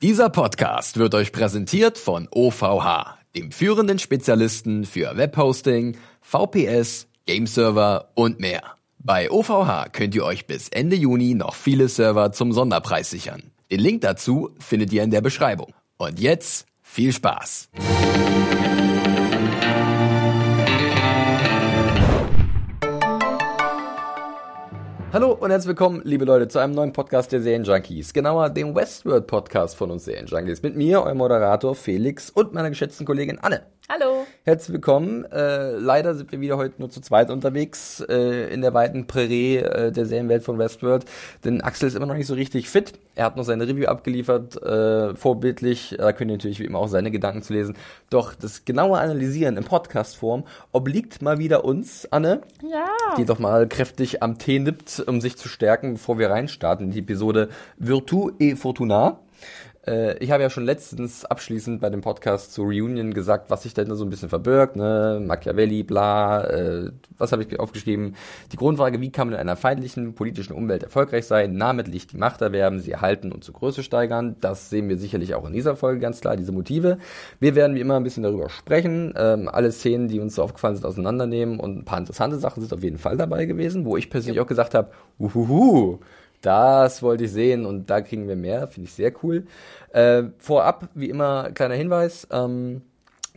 Dieser Podcast wird euch präsentiert von OVH, dem führenden Spezialisten für Webhosting, VPS, Gameserver und mehr. Bei OVH könnt ihr euch bis Ende Juni noch viele Server zum Sonderpreis sichern. Den Link dazu findet ihr in der Beschreibung. Und jetzt viel Spaß! Hallo und herzlich willkommen, liebe Leute, zu einem neuen Podcast der Serienjunkies. Genauer dem Westworld Podcast von uns Serienjunkies. Mit mir, eurem Moderator Felix und meiner geschätzten Kollegin Anne. Hallo. Herzlich willkommen. Äh, leider sind wir wieder heute nur zu zweit unterwegs äh, in der weiten Prärie äh, der Serienwelt von Westworld. Denn Axel ist immer noch nicht so richtig fit. Er hat noch seine Review abgeliefert, äh, vorbildlich. Da könnt ihr natürlich wie immer auch seine Gedanken zu lesen. Doch das genaue Analysieren in Podcast-Form obliegt mal wieder uns, Anne. Ja. Die doch mal kräftig am Tee nippt, um sich zu stärken, bevor wir reinstarten in die Episode Virtu et Fortuna. Äh, ich habe ja schon letztens abschließend bei dem Podcast zu Reunion gesagt, was sich da so ein bisschen verbirgt, ne? Machiavelli, bla, äh, was habe ich aufgeschrieben? Die Grundfrage, wie kann man in einer feindlichen politischen Umwelt erfolgreich sein, namentlich die Macht erwerben, sie erhalten und zur Größe steigern. Das sehen wir sicherlich auch in dieser Folge ganz klar, diese Motive. Wir werden wie immer ein bisschen darüber sprechen, ähm, alle Szenen, die uns so aufgefallen sind, auseinandernehmen und ein paar interessante Sachen sind auf jeden Fall dabei gewesen, wo ich persönlich auch gesagt habe, uhuhu, das wollte ich sehen und da kriegen wir mehr, finde ich sehr cool. Äh, vorab, wie immer, kleiner Hinweis ähm,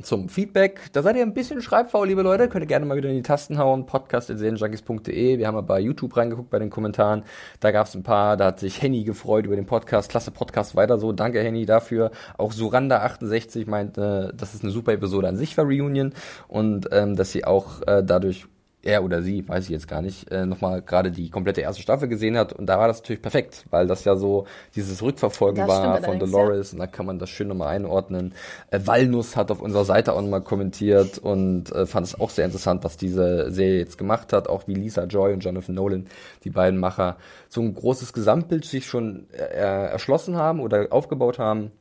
zum Feedback. Da seid ihr ein bisschen schreibfaul, liebe Leute. Könnt ihr gerne mal wieder in die Tasten hauen. Podcast.serienjunkies.de. Wir haben mal bei YouTube reingeguckt bei den Kommentaren. Da gab es ein paar, da hat sich Henny gefreut über den Podcast. Klasse Podcast weiter so. Danke, Henny, dafür. Auch Suranda68 meint, äh, dass es eine super Episode an sich war, Reunion. Und ähm, dass sie auch äh, dadurch er oder sie, weiß ich jetzt gar nicht, äh, nochmal gerade die komplette erste Staffel gesehen hat. Und da war das natürlich perfekt, weil das ja so dieses Rückverfolgen Das war von Dolores. Und da kann man das schön nochmal einordnen. Äh, Walnuss hat auf unserer Seite auch nochmal kommentiert und äh, fand es auch sehr interessant, was diese Serie jetzt gemacht hat. Auch wie Lisa Joy und Jonathan Nolan, die beiden Macher, so ein großes Gesamtbild sich schon äh, erschlossen haben oder aufgebaut haben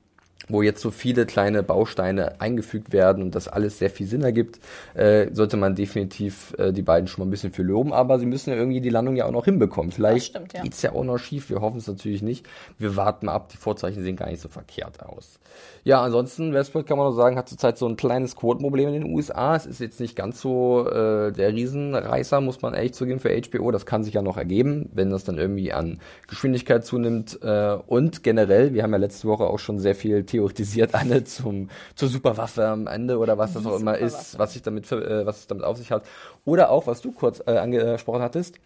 wo jetzt so viele kleine Bausteine eingefügt werden und das alles sehr viel Sinn ergibt, äh, sollte man definitiv äh, die beiden schon mal ein bisschen für loben. Aber sie müssen ja irgendwie die Landung ja auch noch hinbekommen. Vielleicht stimmt, ja. geht's ja auch noch schief. Wir hoffen es natürlich nicht. Wir warten mal ab. Die Vorzeichen sehen gar nicht so verkehrt aus. Ja, ansonsten, Westworld kann man nur sagen, hat zurzeit so ein kleines Quotenproblem in den USA. Es ist jetzt nicht ganz so äh, der Riesenreißer, muss man ehrlich zugeben, für HBO. Das kann sich ja noch ergeben, wenn das dann irgendwie an Geschwindigkeit zunimmt. Äh, und generell, wir haben ja letzte Woche auch schon sehr viel theoretisiert, Anne, zum, zur Superwaffe am Ende oder was das Die auch immer ist, was sich damit, äh, was es damit auf sich hat. Oder auch, was du kurz äh, angesprochen hattest,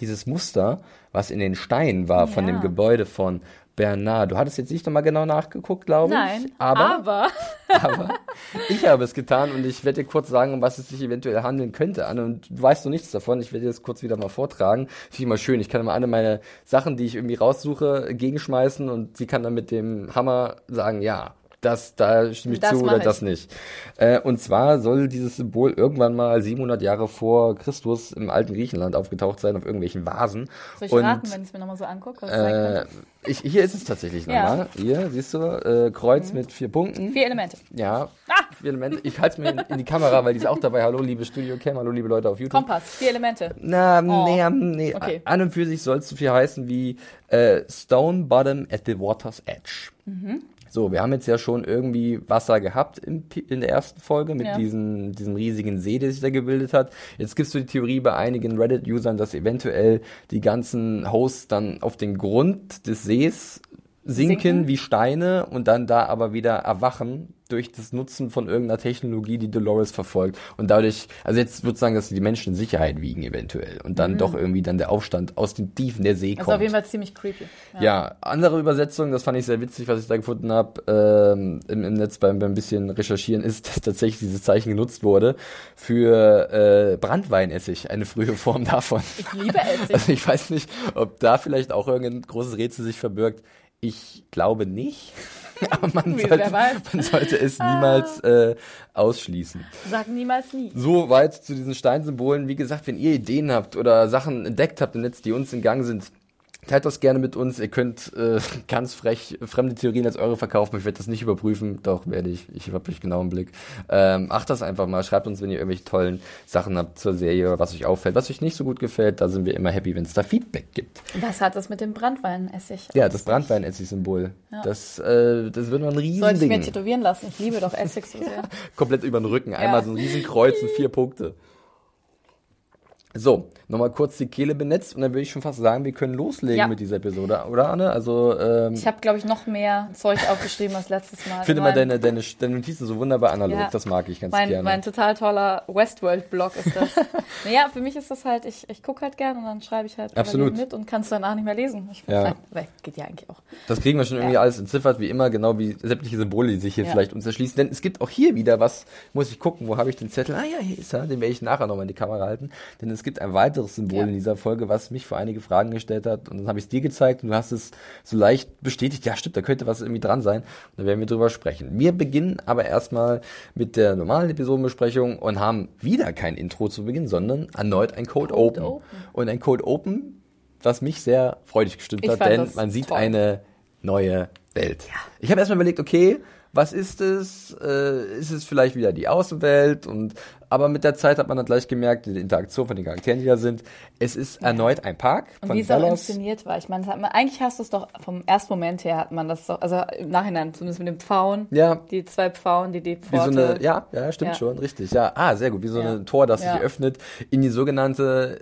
dieses Muster, was in den Steinen war von Ja. dem Gebäude von Bernard. Du hattest jetzt nicht nochmal genau nachgeguckt, glaube ich. Nein, aber, aber aber ich habe es getan und ich werde dir kurz sagen, um was es sich eventuell handeln könnte, Anne. Und du weißt noch nichts davon. Ich werde dir das kurz wieder mal vortragen. Finde ich mal schön. Ich kann immer alle meine Sachen, die ich irgendwie raussuche, gegenschmeißen und sie kann dann mit dem Hammer sagen, ja. Das, da stimme ich Das zu oder ich. das nicht. Äh, und zwar soll dieses Symbol irgendwann mal 700 Jahre vor Christus im alten Griechenland aufgetaucht sein, auf irgendwelchen Vasen. soll ich und raten, wenn ich es mir nochmal so angucke? äh, ich, hier ist es tatsächlich Ja. nochmal. Hier, siehst du, äh, Kreuz mit vier Punkten. Vier Elemente. Ja, Ah! vier Elemente. Ich halte es mir in, in die Kamera, weil die ist auch dabei. Hallo, liebe Studio Cam, hallo, liebe Leute auf YouTube. Kompass, vier Elemente. Na, Oh. nee, nee. Okay. An und für sich soll es so viel heißen wie äh, Stone Bottom at the Water's Edge. Mhm. So, wir haben jetzt ja schon irgendwie Wasser gehabt Pi- in der ersten Folge mit Ja. diesem, diesem riesigen See, der sich da gebildet hat. Jetzt gibt es so die Theorie bei einigen Reddit-Usern, dass eventuell die ganzen Hosts dann auf den Grund des Sees sinken, Sinken. wie Steine und dann da aber wieder erwachen durch das Nutzen von irgendeiner Technologie, die Dolores verfolgt. Und dadurch, also jetzt würde ich sagen, dass die Menschen in Sicherheit wiegen eventuell und dann doch irgendwie dann der Aufstand aus den Tiefen der See Also kommt. auf jeden Fall ziemlich creepy. Ja. andere Übersetzung, das fand ich sehr witzig, was ich da gefunden habe ähm, im, im Netz beim, beim bisschen recherchieren, ist, dass tatsächlich dieses Zeichen genutzt wurde für äh, Brandweinessig, eine frühe Form davon. Ich liebe Essig. Also ich weiß nicht, ob da vielleicht auch irgendein großes Rätsel sich verbirgt. Ich glaube nicht. Aber man sollte, man sollte es niemals äh, ausschließen. Sag niemals nie. So weit zu diesen Steinsymbolen. Wie gesagt, wenn ihr Ideen habt oder Sachen entdeckt habt im Netz, die uns in Gang sind, teilt das gerne mit uns. Ihr könnt äh, ganz frech fremde Theorien als eure verkaufen. Ich werde das nicht überprüfen. Doch, werde ich. Ich habe euch genau im Blick. Ähm, acht das einfach mal. Schreibt uns, wenn ihr irgendwelche tollen Sachen habt zur Serie was euch auffällt. Was euch nicht so gut gefällt, da sind wir immer happy, wenn es da Feedback gibt. Was hat das mit dem Brandweinessig? Ja, das Brandweinessig-Symbol. Das, äh, das wird noch ein Sollte ich mir tätowieren lassen. Ich liebe doch Essig so sehr. Komplett über den Rücken. Einmal so ein Riesenkreuz und vier Punkte. So, nochmal kurz die Kehle benetzt und dann würde ich schon fast sagen, wir können loslegen Ja. mit dieser Episode, oder Anne? Also, ähm, Ich habe, glaube ich, noch mehr Zeug aufgeschrieben als letztes Mal. ich finde Mein- mal deine, deine, deine Notizen so wunderbar analog, Ja. das mag ich ganz mein, gerne. mein total toller Westworld-Blog ist das. naja, für mich ist das halt, ich, ich gucke halt gern und dann schreibe ich halt Absolut. mit und kann es danach nicht mehr lesen. Ich, Ja. weil geht ja eigentlich auch. Das kriegen wir schon irgendwie Ja. alles entziffert, wie immer, genau wie sämtliche Symbole, die sich hier Ja. vielleicht uns erschließen. Denn es gibt auch hier wieder was, muss ich gucken, wo habe ich den Zettel? Ah ja, hier ist er, den werde ich nachher nochmal in die Kamera halten. Denn es gibt ein weiteres Symbol Ja. in dieser Folge, was mich vor einige Fragen gestellt hat. Und dann habe ich es dir gezeigt und du hast es so leicht bestätigt. Ja, stimmt, da könnte was irgendwie dran sein. Und da werden wir drüber sprechen. Wir beginnen aber erstmal mit der normalen Episodenbesprechung und haben wieder kein Intro zu Beginn, sondern erneut ein Code, Open. Open. Und ein Code Open, was mich sehr freudig gestimmt Ich hat, denn man sieht toll. eine neue Welt. Ich habe erstmal überlegt, okay, was ist es? Äh, ist es vielleicht wieder die Außenwelt? Und aber mit der Zeit hat man dann gleich gemerkt, die Interaktion von den Charakteren, die da sind, es ist erneut ein Park Und wie es auch inszeniert war. Ich meine, das man, eigentlich hast du es doch vom ersten Moment her hat man das doch, also im Nachhinein, zumindest mit den Pfauen. Ja. Die zwei Pfauen, die die Wie Pforte. so eine, ja, ja, stimmt Ja. schon, richtig. Ja, ah, sehr gut. Wie so Ja. ein Tor, das Ja. sich öffnet in die sogenannte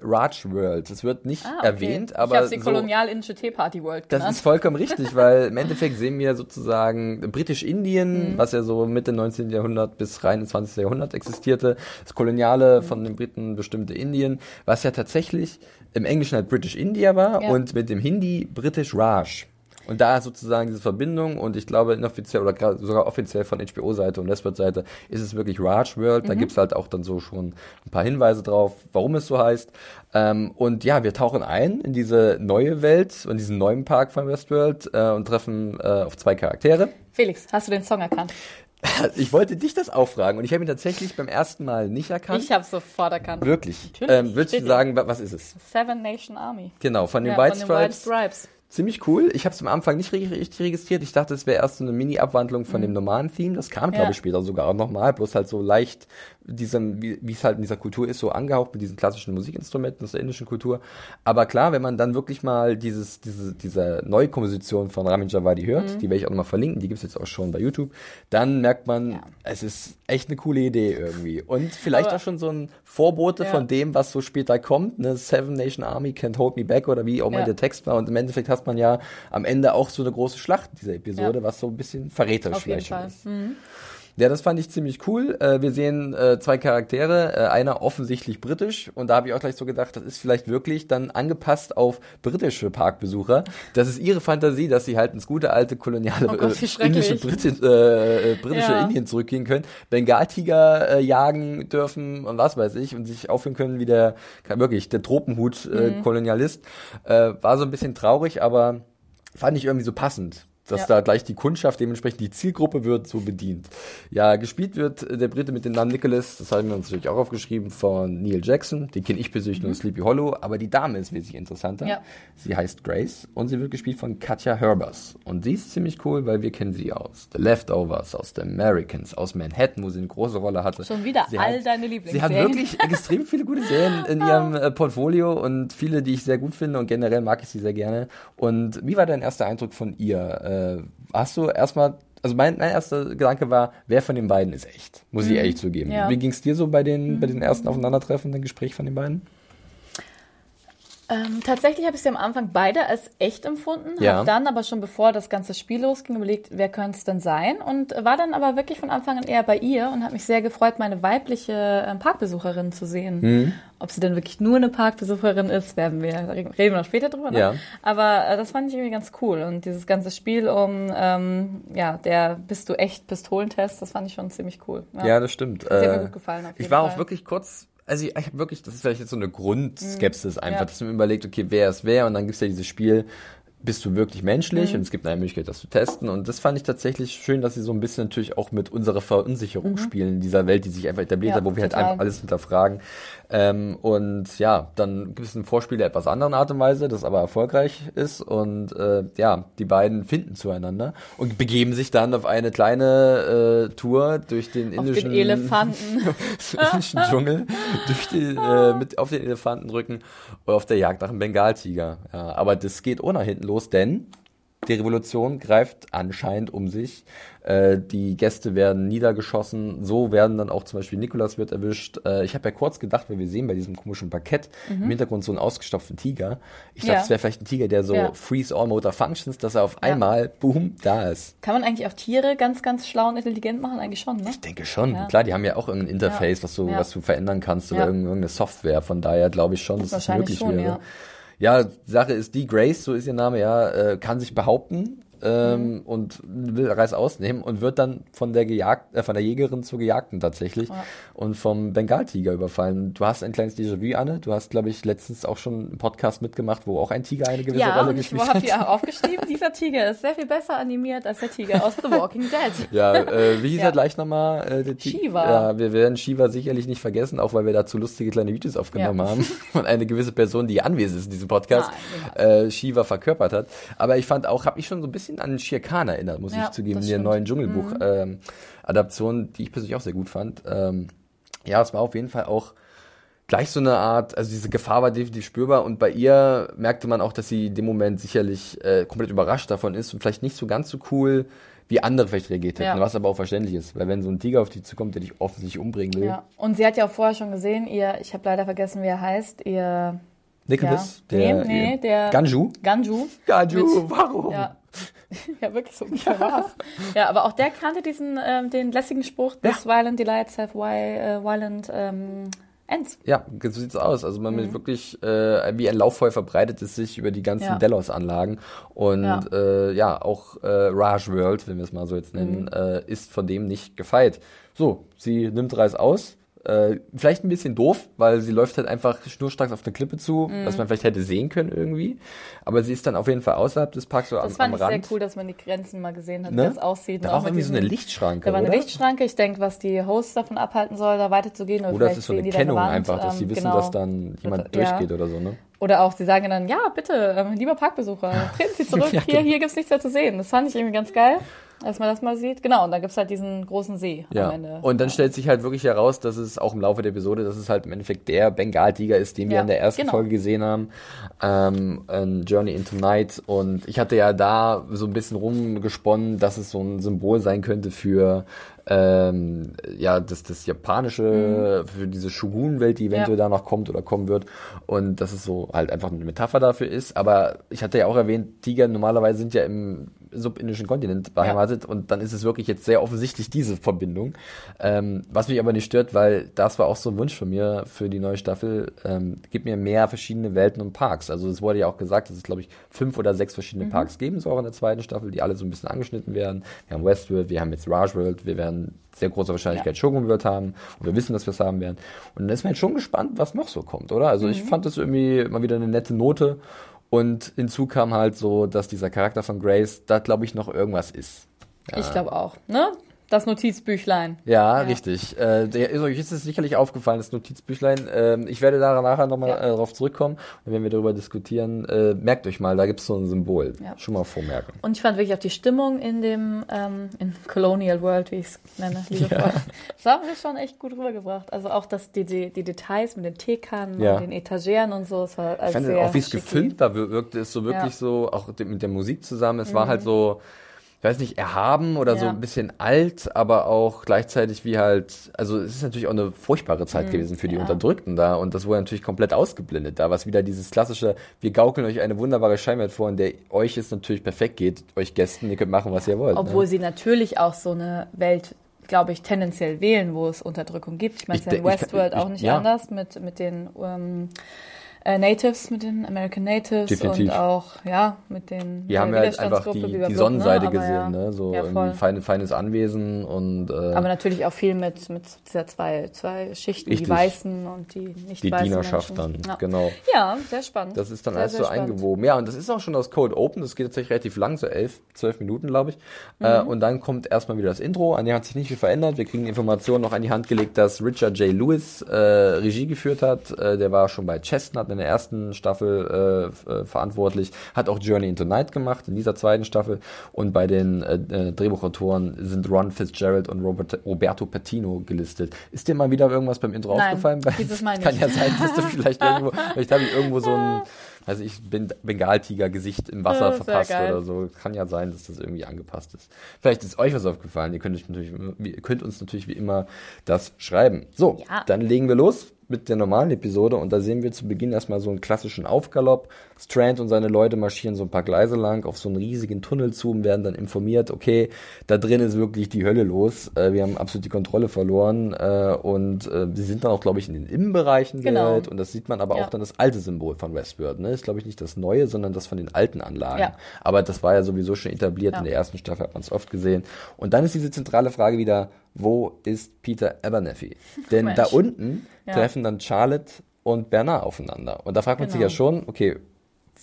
äh, Raj World. Das wird nicht Ah, okay. erwähnt, ich aber habe sie so, kolonial-indische Teeparty World Das genannt. ist vollkommen richtig, weil im Endeffekt sehen wir sozusagen Britisch-Indien, Mhm. was ja so Mitte 19. Jahrhundert bis rein ins 20. Jahrhundert existierte. Das Koloniale von den Briten bestimmte Indien, was ja tatsächlich im Englischen halt British India war Ja. und mit dem Hindi British Raj. Und da sozusagen diese Verbindung und ich glaube inoffiziell oder sogar offiziell von HBO-Seite und Westworld-Seite ist es wirklich Raj World. Mhm. Da gibt's halt auch dann so schon ein paar Hinweise drauf, warum es so heißt. Ähm, und ja, wir tauchen ein in diese neue Welt und diesen neuen Park von Westworld äh, und treffen äh, auf zwei Charaktere. Felix, hast du den Song erkannt? Ich wollte dich das auch fragen und ich habe ihn tatsächlich beim ersten Mal nicht erkannt. Ich habe sofort erkannt. Wirklich. Ähm, würdest du sagen, wa- was ist es? Seven Nation Army. Genau, von den Ja, White von den White Stripes. Stripes. Ziemlich cool. Ich habe es am Anfang nicht ri- richtig registriert. Ich dachte, es wäre erst so eine Mini-Abwandlung von dem normalen Theme. Das kam, glaube Mhm. Ja. ich, später sogar auch nochmal. Bloß halt so leicht, diesem, wie es halt in dieser Kultur ist, so angehaucht mit diesen klassischen Musikinstrumenten aus der indischen Kultur. Aber klar, wenn man dann wirklich mal dieses, diese, diese Neukomposition von Ramin Javadi hört, Mhm. die werde ich auch nochmal verlinken, die gibt's jetzt auch schon bei YouTube, dann merkt man, Ja. es ist echt eine coole Idee irgendwie. Und vielleicht Aber- auch schon so ein Vorbote Ja. von dem, was so später kommt. Ne? Seven Nation Army can't hold me back oder wie auch immer Ja. der Text war. Und im Endeffekt hat man ja am Ende auch so eine große Schlacht dieser Episode, was so ein bisschen verräterisch vielleicht ist. Mhm. Ja, das fand ich ziemlich cool. Äh, wir sehen äh, zwei Charaktere, äh, einer offensichtlich britisch und da habe ich auch gleich so gedacht, das ist vielleicht wirklich dann angepasst auf britische Parkbesucher. Das ist ihre Fantasie, dass sie halt ins gute alte koloniale Oh Gott, indische Briti britische Ja. Indien zurückgehen können, Bengaltiger jagen dürfen und was weiß ich und sich aufführen können wie der wirklich der Tropenhut Mhm. Kolonialist. War so ein bisschen traurig, aber fand ich irgendwie so passend. Dass Ja. da gleich die Kundschaft, dementsprechend die Zielgruppe wird so bedient. Ja, gespielt wird äh, der Brite mit dem Namen Nicholas, das haben wir uns natürlich auch aufgeschrieben, von Neil Jackson. Den kenne ich persönlich nur in Sleepy Hollow, aber die Dame ist wesentlich interessanter. Ja. Sie heißt Grace und sie wird gespielt von Katja Herbers. Und sie ist ziemlich cool, weil wir kennen sie aus The Leftovers, aus The Americans, aus Manhattan, wo sie eine große Rolle hatte. Schon wieder sie all hat, deine Sie Lieblingsserien. hat wirklich extrem viele gute Serien in ihrem äh, Portfolio und viele, die ich sehr gut finde und generell mag ich sie sehr gerne. Und wie war dein erster Eindruck von ihr? Äh, hast du erstmal, also mein, mein erster Gedanke war, wer von den beiden ist echt? Muss ich ehrlich zugeben. Mhm. Ja. Mhm. Wie ging es dir so bei den, bei den ersten Aufeinandertreffen, dem Gespräch von den beiden? Ähm, tatsächlich habe ich sie am Anfang beide als echt empfunden, Ja. habe dann aber schon bevor das ganze Spiel losging überlegt, wer könnte es denn sein und war dann aber wirklich von Anfang an eher bei ihr und habe mich sehr gefreut, meine weibliche ähm, Parkbesucherin zu sehen. Mhm. Ob sie denn wirklich nur eine Parkbesucherin ist, werden wir reden wir noch später drüber. Ne? Ja. Aber äh, das fand ich irgendwie ganz cool und dieses ganze Spiel um ähm, ja der bist du echt Pistolentest, das fand ich schon ziemlich cool. Ja, das stimmt. Hat mir Äh, gut gefallen, ich war auch Fall. wirklich kurz, also ich, ich habe wirklich, das ist vielleicht jetzt so eine Grundskepsis einfach, Ja. dass man überlegt, okay, wer ist wer und dann gibt's ja dieses Spiel, bist du wirklich menschlich Mhm. und es gibt eine Möglichkeit, das zu testen und das fand ich tatsächlich schön, dass sie so ein bisschen natürlich auch mit unserer Verunsicherung spielen in dieser Welt, die sich einfach etabliert Mhm. Ja, hat, wo wir halt einfach alles hinterfragen ähm, und ja, dann gibt es ein Vorspiel der etwas anderen Art und Weise, das aber erfolgreich ist und äh, ja, die beiden finden zueinander und begeben sich dann auf eine kleine äh, Tour durch den auf indischen den Elefanten. indischen Dschungel durch die, äh, mit auf den Elefantenrücken und auf der Jagd nach einem Bengaltiger. Ja, aber das geht ohne hinten los, denn die Revolution greift anscheinend um sich. Äh, die Gäste werden niedergeschossen. So werden dann auch zum Beispiel Nikolas wird erwischt. Äh, ich habe ja kurz gedacht, weil wir sehen bei diesem komischen Parkett im Hintergrund so einen ausgestopften Tiger. Ich dachte, Mhm. Ja. es wäre vielleicht ein Tiger, der so Ja. freeze all motor functions, dass er auf Ja. einmal, boom, da ist. Kann man eigentlich auch Tiere ganz, ganz schlau und intelligent machen? Eigentlich schon, ne? Ich denke schon. Klar, die haben ja auch irgendein Interface, was du, was du verändern kannst oder irgendeine Software. Von daher glaube ich schon, dass es Wahrscheinlich möglich schon, wäre. Ja. Sache ist, die Grace, so ist ihr Name, ja, äh, kann sich behaupten. Ähm, Mhm. und will Reis ausnehmen und wird dann von der gejagt, äh, von der Jägerin zur Gejagten tatsächlich Ja. und vom Bengaltiger überfallen. Du hast ein kleines Déjà-vu, Anne. Du hast, glaube ich, letztens auch schon einen Podcast mitgemacht, wo auch ein Tiger eine gewisse Ja, Rolle ich gespielt habe hat. die auch aufgeschrieben. Dieser Tiger ist sehr viel besser animiert als der Tiger aus The Walking Dead. Ja, äh, wie hieß Ja. er gleich nochmal? Äh, Shiva. Ja, wir werden Shiva sicherlich nicht vergessen, auch weil wir dazu lustige kleine Videos aufgenommen Ja. haben und eine gewisse Person, die anwesend ist in diesem Podcast, Nein, äh, Shiva verkörpert hat. Aber ich fand auch, habe ich schon so ein bisschen an Shere Khan erinnert, muss Ja, ich zugeben, in der. Mhm. neuen Dschungelbuch-Adaption, die ich persönlich auch sehr gut fand. Ähm, ja, es war auf jeden Fall auch gleich so eine Art, also diese Gefahr war definitiv spürbar und bei ihr merkte man auch, dass sie in dem Moment sicherlich äh, komplett überrascht davon ist und vielleicht nicht so ganz so cool wie andere vielleicht reagiert hätten, Ja. was aber auch verständlich ist, weil wenn so ein Tiger auf dich zukommt, der dich offensichtlich umbringen will. Ja. Und sie hat ja auch vorher schon gesehen, ihr, ich habe leider vergessen, wie er heißt, ihr Nicholas, Ja. der, Nee, nee, der- Ganju. Ganju. Ganju, warum? Ja. ja, wirklich so ungefähr war's. Ja, aber auch der kannte diesen, ähm, den lässigen Spruch, This violent delights have wi äh, violent ähm, ends. Ja, so sieht's aus. Also man mit wirklich äh, wie ein Lauffeuer verbreitet es sich über die ganzen Mhm. Ja. Delos-Anlagen und Ja. ja, äh, ja auch äh, Raj World, wenn wir es mal so jetzt nennen, Mhm. äh, ist von dem nicht gefeit. So, sie nimmt Reis aus. Äh, vielleicht ein bisschen doof, weil sie läuft halt einfach schnurstracks auf eine Klippe zu, Mhm. was man vielleicht hätte sehen können irgendwie. Aber sie ist dann auf jeden Fall außerhalb des Parks so am, Das fand am ich Rand. sehr cool, dass man die Grenzen mal gesehen hat, Ne? wie das aussieht. Da war auch irgendwie so eine diesen- Lichtschranke, Da war eine oder? Lichtschranke. Ich denke, was die Hosts davon abhalten soll, da weiterzugehen. Oder, Oder es vielleicht ist so eine da Kennung Wand, einfach, dass ähm, sie wissen, genau. dass dann jemand Ja. durchgeht oder so, ne? Oder auch, sie sagen dann, ja, bitte, ähm, lieber Parkbesucher, treten Sie zurück, Ja, hier, genau. hier gibt's nichts mehr zu sehen. Das fand ich irgendwie ganz geil, als man das mal sieht. Genau, und da gibt's halt diesen großen See Ja, am Ende. und dann stellt sich halt wirklich heraus, dass es auch im Laufe der Episode, dass es halt im Endeffekt der Bengal-Tiger ist, den wir Ja, in der ersten genau. Folge gesehen haben, ähm, ein Journey into Night. Und ich hatte ja da so ein bisschen rumgesponnen, dass es so ein Symbol sein könnte für ähm, ja das, das japanische, für diese Shogun-Welt, die eventuell Mhm. Ja. da noch kommt oder kommen wird. Und dass es so halt einfach eine Metapher dafür ist. Aber ich hatte ja auch erwähnt, Tiger normalerweise sind ja im subindischen Kontinent beheimatet und dann ist es wirklich jetzt sehr offensichtlich diese Verbindung. Ähm, was mich aber nicht stört, weil das war auch so ein Wunsch von mir für die neue Staffel. Ähm, gib mir mehr verschiedene Welten und Parks. Also es wurde ja auch gesagt, dass es glaube ich fünf oder sechs verschiedene Mhm. Parks geben soll in der zweiten Staffel, die alle so ein bisschen angeschnitten werden. Wir haben Westworld, wir haben jetzt Raj World, wir werden sehr große Wahrscheinlichkeit Ja. Shogun World haben und wir wissen, dass wir es haben werden. Und dann ist man schon gespannt, was noch so kommt, oder? Also Mhm. ich fand das irgendwie mal wieder eine nette Note. Und hinzu kam halt so, dass dieser Charakter von Grace, da glaube ich noch irgendwas ist. Ich glaube auch, ne? Das Notizbüchlein. Ja, Ja. richtig. Äh, der, ist es sicherlich aufgefallen, das Notizbüchlein. Ähm, ich werde da nachher nochmal Ja. äh, darauf zurückkommen. Und wenn wir darüber diskutieren, äh, merkt euch mal, da gibt es so ein Symbol. Ja. Schon mal vormerken. Und ich fand wirklich auch die Stimmung in dem, ähm, in Colonial World, wie ich es nenne, liebevoll. Das haben wir schon echt gut rübergebracht. Also auch das, die, die, die Details mit den Teekannen und den Etageren und so, es war Ich also fand auch, wie es gefilmt war, wir- wirkte es so wirklich. Mhm. so, auch mit der Musik zusammen. Es war halt so, ich weiß nicht, erhaben oder so Ja. ein bisschen alt, aber auch gleichzeitig wie halt, also es ist natürlich auch eine furchtbare Zeit gewesen für die Mhm. ja. Unterdrückten da und das wurde natürlich komplett ausgeblendet da, was wieder dieses klassische, wir gaukeln euch eine wunderbare Scheinwelt vor, in der euch es natürlich perfekt geht, euch Gästen, ihr könnt machen, was ihr wollt. Obwohl ne? sie natürlich auch so eine Welt, glaube ich, tendenziell wählen, wo es Unterdrückung gibt. Ich meine, es ist ja in de- ich- Westworld ich- auch nicht ja. anders mit, mit den ähm, äh, Natives, mit den American Natives Definitiv. und auch, ja, mit den Hier haben wir halt einfach die, die blablabla, Sonnenseite aber gesehen, ja. ne? so ja, voll. fein, feines Anwesen und äh, Aber natürlich auch viel mit, mit dieser zwei, zwei Schichten, Richtig. die Weißen und die nicht die weißen Dienerschaft dann, Menschen. Ja. genau. Ja, sehr spannend. Das ist dann sehr, alles sehr so spannend. eingewoben. Ja, und das ist auch schon das Code Open. Das geht tatsächlich relativ lang, so elf, zwölf Minuten, glaube ich. Mhm. Äh, und dann kommt erstmal wieder das Intro. An dem hat sich nicht viel verändert. Wir kriegen Informationen noch an die Hand gelegt, dass Richard J. Lewis äh, Regie geführt hat. Äh, der war schon bei Chestnut in der ersten Staffel äh, äh, verantwortlich. Hat auch Journey into Night gemacht in dieser zweiten Staffel. Und bei den äh, äh, Drehbuchautoren sind Ron Fitzgerald und Robert, Roberto Patino gelistet. Ist dir mal wieder irgendwas beim Intro Nein, aufgefallen? dieses Mal Kann nicht. ja sein, dass du vielleicht irgendwo, vielleicht habe ich irgendwo so ein, also ich bin Bengaltiger-Gesicht im Wasser sehr verpasst geil. oder so. Kann ja sein, dass das irgendwie angepasst ist. Vielleicht ist euch was aufgefallen. Ihr könnt, euch natürlich, könnt uns natürlich wie immer das schreiben. So, Ja. dann legen wir los mit der normalen Episode und da sehen wir zu Beginn erstmal so einen klassischen Aufgalopp. Strand und seine Leute marschieren so ein paar Gleise lang auf so einen riesigen Tunnel zu und werden dann informiert, okay, da drin ist wirklich die Hölle los. Äh, wir haben absolut die Kontrolle verloren äh, und äh, sie sind dann auch, glaube ich, in den Innenbereichen der Genau. Welt und das sieht man aber Ja. auch dann das alte Symbol von Westworld. Ne? Ist, glaube ich, nicht das neue, sondern das von den alten Anlagen. Ja. Aber das war ja sowieso schon etabliert. Ja. In der ersten Staffel hat man es oft gesehen. Und dann ist diese zentrale Frage wieder, wo ist Peter Abernathy? Denn Mensch. da unten Ja. treffen dann Charlotte und Bernard aufeinander. Und da fragt man sich Genau. ja schon, okay,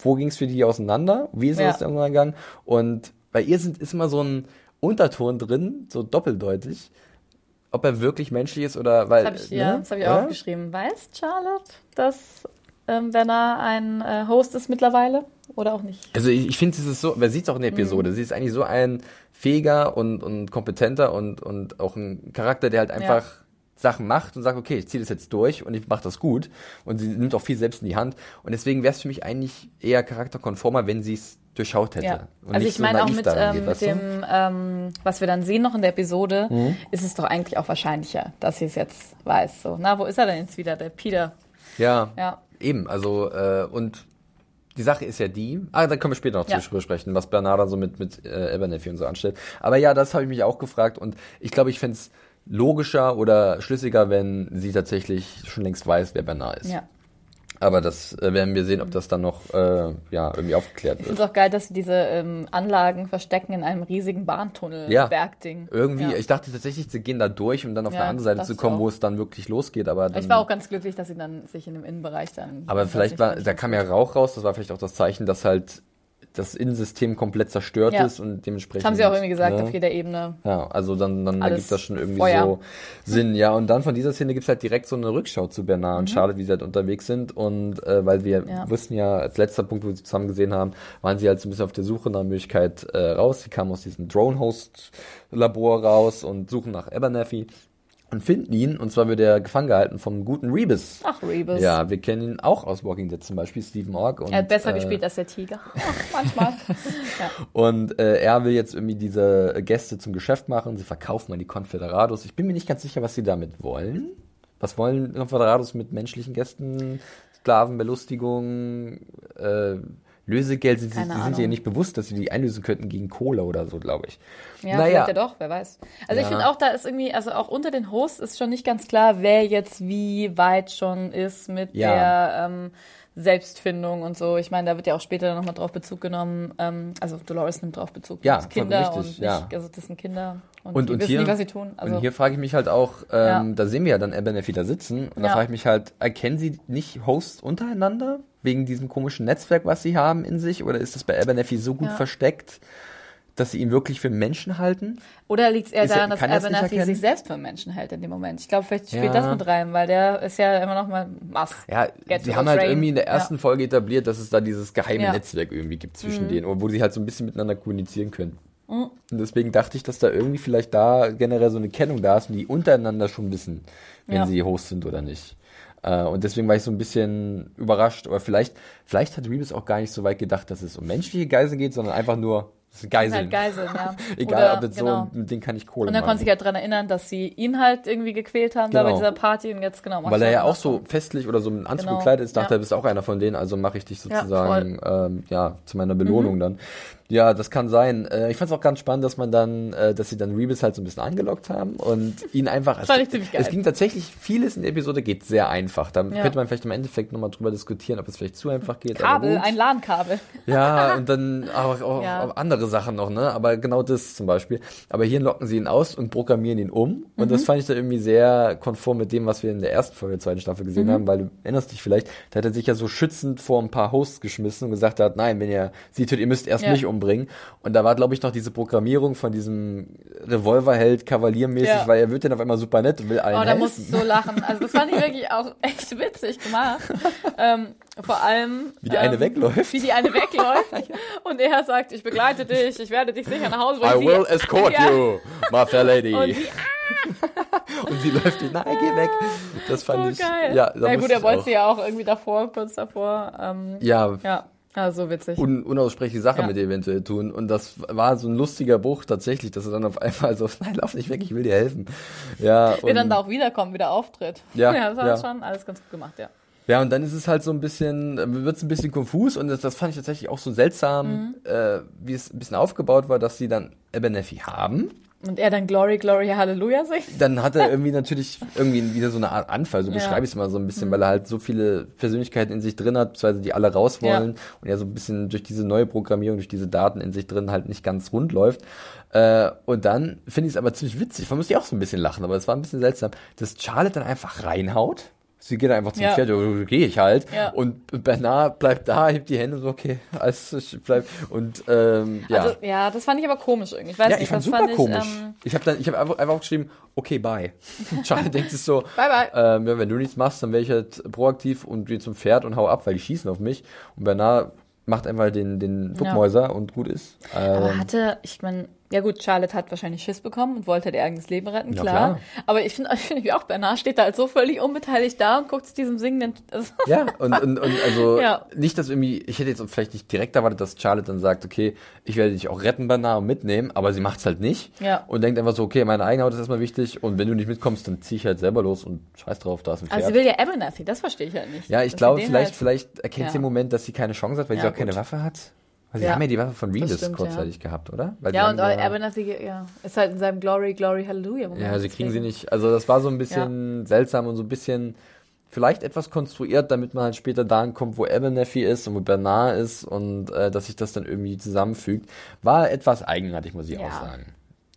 wo ging es für die auseinander? Wie ist Ja. es gegangen? Und bei ihr sind, ist immer so ein Unterton drin, so doppeldeutig, ob er wirklich menschlich ist oder weil. Das habe ich, ja, ne? das hab ich auch geschrieben. Weiß Charlotte, dass ähm, Werner ein äh, Host ist mittlerweile? Oder auch nicht? Also ich, ich finde, es ist so, man sieht es auch in der Episode, sie ist eigentlich so ein fähiger und, und kompetenter und, und auch ein Charakter, der halt einfach Sachen macht und sagt, okay, ich ziehe das jetzt durch und ich mache das gut. Und sie nimmt auch viel selbst in die Hand. Und deswegen wäre es für mich eigentlich eher charakterkonformer, wenn sie es durchschaut hätte. Ja. Also ich so meine auch naiv mit, ähm, mit du? dem, ähm, was wir dann sehen noch in der Episode, ist es doch eigentlich auch wahrscheinlicher, dass sie es jetzt weiß. So, na, wo ist er denn jetzt wieder, der Peter? Ja, Ja. eben. Also, äh, und die Sache ist ja die, ah, da können wir später noch Ja. zu besprechen, was Bernarda so mit, mit äh, Abernathy und so anstellt. Aber ja, das habe ich mich auch gefragt und ich glaube, ich fände es logischer oder schlüssiger, wenn sie tatsächlich schon längst weiß, wer Bernard ist. Ja. Aber das äh, werden wir sehen, ob das dann noch äh, ja, irgendwie aufgeklärt Ich wird. finde es auch geil, dass sie diese ähm, Anlagen verstecken in einem riesigen Bahntunnel, Ja. Bergding. Irgendwie, Ja. ich dachte tatsächlich, sie gehen da durch, um dann auf Ja, der anderen Seite zu ich kommen, wo es dann wirklich losgeht. Aber dann, Ich war auch ganz glücklich, dass sie dann sich in dem Innenbereich dann. Aber vielleicht ich war, da kam ja Rauch raus, das war vielleicht auch das Zeichen, dass halt das Innensystem komplett zerstört Ja. ist und dementsprechend. Das haben sie auch irgendwie gesagt, ne? auf jeder Ebene. Ja, also dann, dann ergibt das schon irgendwie Feuer. so Sinn. Ja, und dann von dieser Szene gibt's halt direkt so eine Rückschau zu Bernard und Charlotte, wie sie halt unterwegs sind. Und äh, weil wir Mhm. Ja. wussten ja, als letzter Punkt, wo wir sie zusammen gesehen haben, waren sie halt so ein bisschen auf der Suche nach Möglichkeit äh, raus. Sie kamen aus diesem Drone-Host-Labor raus und suchen nach Abernathy und finden ihn. Und zwar wird er gefangen gehalten vom guten Rebus. Ach, Rebus. Ja, wir kennen ihn auch aus Walking Dead zum Beispiel, Stephen Ork. Und, Er hat besser äh, gespielt als der Tiger. Ach, manchmal. ja. Und äh, er will jetzt irgendwie diese Gäste zum Geschäft machen. Sie verkaufen an die Confederados. Ich bin mir nicht ganz sicher, was sie damit wollen. Was wollen Confederados mit menschlichen Gästen? Sklaven, Belustigung, äh, Lösegeld. Sie, sie sind ja nicht bewusst, dass sie die einlösen könnten gegen Kohle oder so, glaube ich. Ja, naja, vielleicht ja doch, wer weiß. Also ich Ja. finde auch, da ist irgendwie, also auch unter den Hosts ist schon nicht ganz klar, wer jetzt wie weit schon ist mit Ja. der ähm, Selbstfindung und so. Ich meine, da wird ja auch später nochmal drauf Bezug genommen. Ähm, also Dolores nimmt drauf Bezug. Ja, Das Kinder richtig, und ja. nicht, also das sind Kinder und, Und, die und wissen hier, nicht, was sie tun. Also und hier frage ich mich halt auch, ähm, Ja. da sehen wir ja dann Abernathy da sitzen und da Ja. frage ich mich halt, erkennen sie nicht Hosts untereinander wegen diesem komischen Netzwerk, was sie haben in sich oder ist das bei Abernathy so gut Ja. versteckt, dass sie ihn wirklich für Menschen halten? Oder liegt es eher er- daran, dass er Abernathy sich selbst für Menschen hält in dem Moment? Ich glaube, vielleicht spielt Ja. das mit rein, weil der ist ja immer noch mal was. Ja, Get sie to haben halt irgendwie in der Ja. ersten Folge etabliert, dass es da dieses geheime Ja. Mhm. Netzwerk irgendwie gibt zwischen denen, wo sie halt so ein bisschen miteinander kommunizieren können. Mhm. Und deswegen dachte ich, dass da irgendwie vielleicht da generell so eine Kennung da ist und die untereinander schon wissen, wenn Ja. sie Host sind oder nicht. Äh, Und deswegen war ich so ein bisschen überrascht. Aber vielleicht, vielleicht hat Rebus auch gar nicht so weit gedacht, dass es um menschliche Geiseln geht, sondern einfach nur Geiseln. Halt Geiseln, ja. Egal, Oder- ob jetzt genau. so, mit denen kann ich Kohle Und dann machen. konnte sich halt dran erinnern, dass sie ihn halt irgendwie gequält haben da bei Genau. dieser Party und jetzt genau. Weil er ja auch so festlich oder so im Anzug Genau, gekleidet ist, dachte ja. er, bist auch einer von denen, also mache ich dich Ja, sozusagen ähm, ja, zu meiner Belohnung dann. Ja, das kann sein. Äh, ich fand es auch ganz spannend, dass man dann, äh, dass sie dann Rebus halt so ein bisschen angelockt haben und ihn einfach. fand ich ziemlich geil. Es ging tatsächlich vieles in der Episode geht sehr einfach. Da Ja. könnte man vielleicht im Endeffekt nochmal drüber diskutieren, ob es vielleicht zu einfach geht. Kabel, ein LAN-Kabel. Ja, und dann auch, auch, Ja. auch andere Sachen noch, ne? Aber genau das zum Beispiel. Aber hier locken sie ihn aus und programmieren ihn um. Und Mhm. das fand ich dann irgendwie sehr konform mit dem, was wir in der ersten Folge der zweiten Staffel Mhm. gesehen haben, weil du erinnerst dich vielleicht, da hat er sich ja so schützend vor ein paar Hosts geschmissen und gesagt hat, nein, wenn ihr sie tut, ihr müsst erst Ja. mich umbringen. Und da war, glaube ich, noch diese Programmierung von diesem Revolverheld kavaliermäßig, Ja. weil er wird dann auf einmal super nett und will allen Oh, da helfen. musste ich so lachen. Also das fand ich wirklich auch echt witzig gemacht. ähm, vor allem Wie die eine ähm, wegläuft. Wie die eine wegläuft. Und er sagt, ich begleite dich, ich werde dich sicher nach Hause I bringen. will Sie- escort Ja. you, my fair lady. Und Und sie, sie, läuft ihn, nein, geh weg. Das fand oh ich, geil. ja, da Na gut, er wollte sie ja auch irgendwie davor, kurz davor. Ähm, Ja, ja, also witzig. un unaussprechliche Sache Ja. mit ihr eventuell tun. Und das war so ein lustiger Bruch tatsächlich, dass er dann auf einmal so, nein, lauf nicht weg, ich will dir helfen. Ja, er dann da auch wiederkommt, wieder auftritt. Ja, das war ja. schon alles ganz gut gemacht, ja. ja, und dann ist es halt so ein bisschen, wird es ein bisschen konfus und das, das fand ich tatsächlich auch so seltsam, Mhm. äh, wie es ein bisschen aufgebaut war, dass sie dann Abernathy haben. Und er dann Glory, Glory, Halleluja singt. Dann hat er irgendwie natürlich irgendwie wieder so eine Art Anfall, so Ja. Mhm. beschreibe ich es mal so ein bisschen, weil er halt so viele Persönlichkeiten in sich drin hat, beziehungsweise die alle raus Ja. wollen und er so ein bisschen durch diese neue Programmierung, durch diese Daten in sich drin halt nicht ganz rund läuft. Äh, und dann finde ich es aber ziemlich witzig, man muss ja auch so ein bisschen lachen, aber es war ein bisschen seltsam, dass Charlotte dann einfach reinhaut. Sie geht einfach zum Ja. Pferd, ja, gehe ich halt. Ja. Und Bernard bleibt da, hebt die Hände so, okay, alles ich bleib. Und ähm, ja. Also, ja, das fand ich aber komisch irgendwie. Ich weiß Ja, nicht, ich fand das super fand ich, komisch. Ähm, ich habe dann, ich habe einfach, einfach geschrieben, okay, bye. Charlie denkt sich so, Bye, bye. Ähm, ja, wenn du nichts machst, dann wäre ich halt proaktiv und gehe zum Pferd und hau ab, weil die schießen auf mich. Und Bernard macht einfach den, den Duckmäuser und gut ist. aber Ähm, hatte, ich meine, ja gut, Charlotte hat wahrscheinlich Schiss bekommen und wollte ihr eigenes Leben retten, Ja, klar. klar. Aber ich finde, wie auch Bernard steht da halt so völlig unbeteiligt da und guckt zu diesem singenden. Also, ja, und, und, und also Ja. nicht, dass irgendwie, ich hätte jetzt vielleicht nicht direkt erwartet, dass Charlotte dann sagt, okay, ich werde dich auch retten, Bernard, und mitnehmen, aber sie macht's halt nicht. Ja. Und denkt einfach so, okay, meine eigene Haut ist erstmal wichtig und wenn du nicht mitkommst, dann zieh ich halt selber los und scheiß drauf, da ist ein Pferd. also sie will ja Abernathy, das verstehe ich halt nicht. Ja, ich glaube, vielleicht, halt- vielleicht erkennt Ja. sie im Moment, dass sie keine Chance hat, weil sie auch keine gut. Waffe hat. Sie Ja. haben ja die Waffe von stimmt, kurzzeitig gehabt, oder? Weil Ja, und Abernathy, ja, ist halt in seinem Glory, Glory, Hallelujah. Moment, Ja, sie kriegen sie nicht. Also das war so ein bisschen seltsam und so ein bisschen vielleicht etwas konstruiert, damit man halt später da ankommt, wo Abernathy ist und wo Bernard ist und äh, dass sich das dann irgendwie zusammenfügt. War etwas eigenartig, muss ich Ja. auch sagen.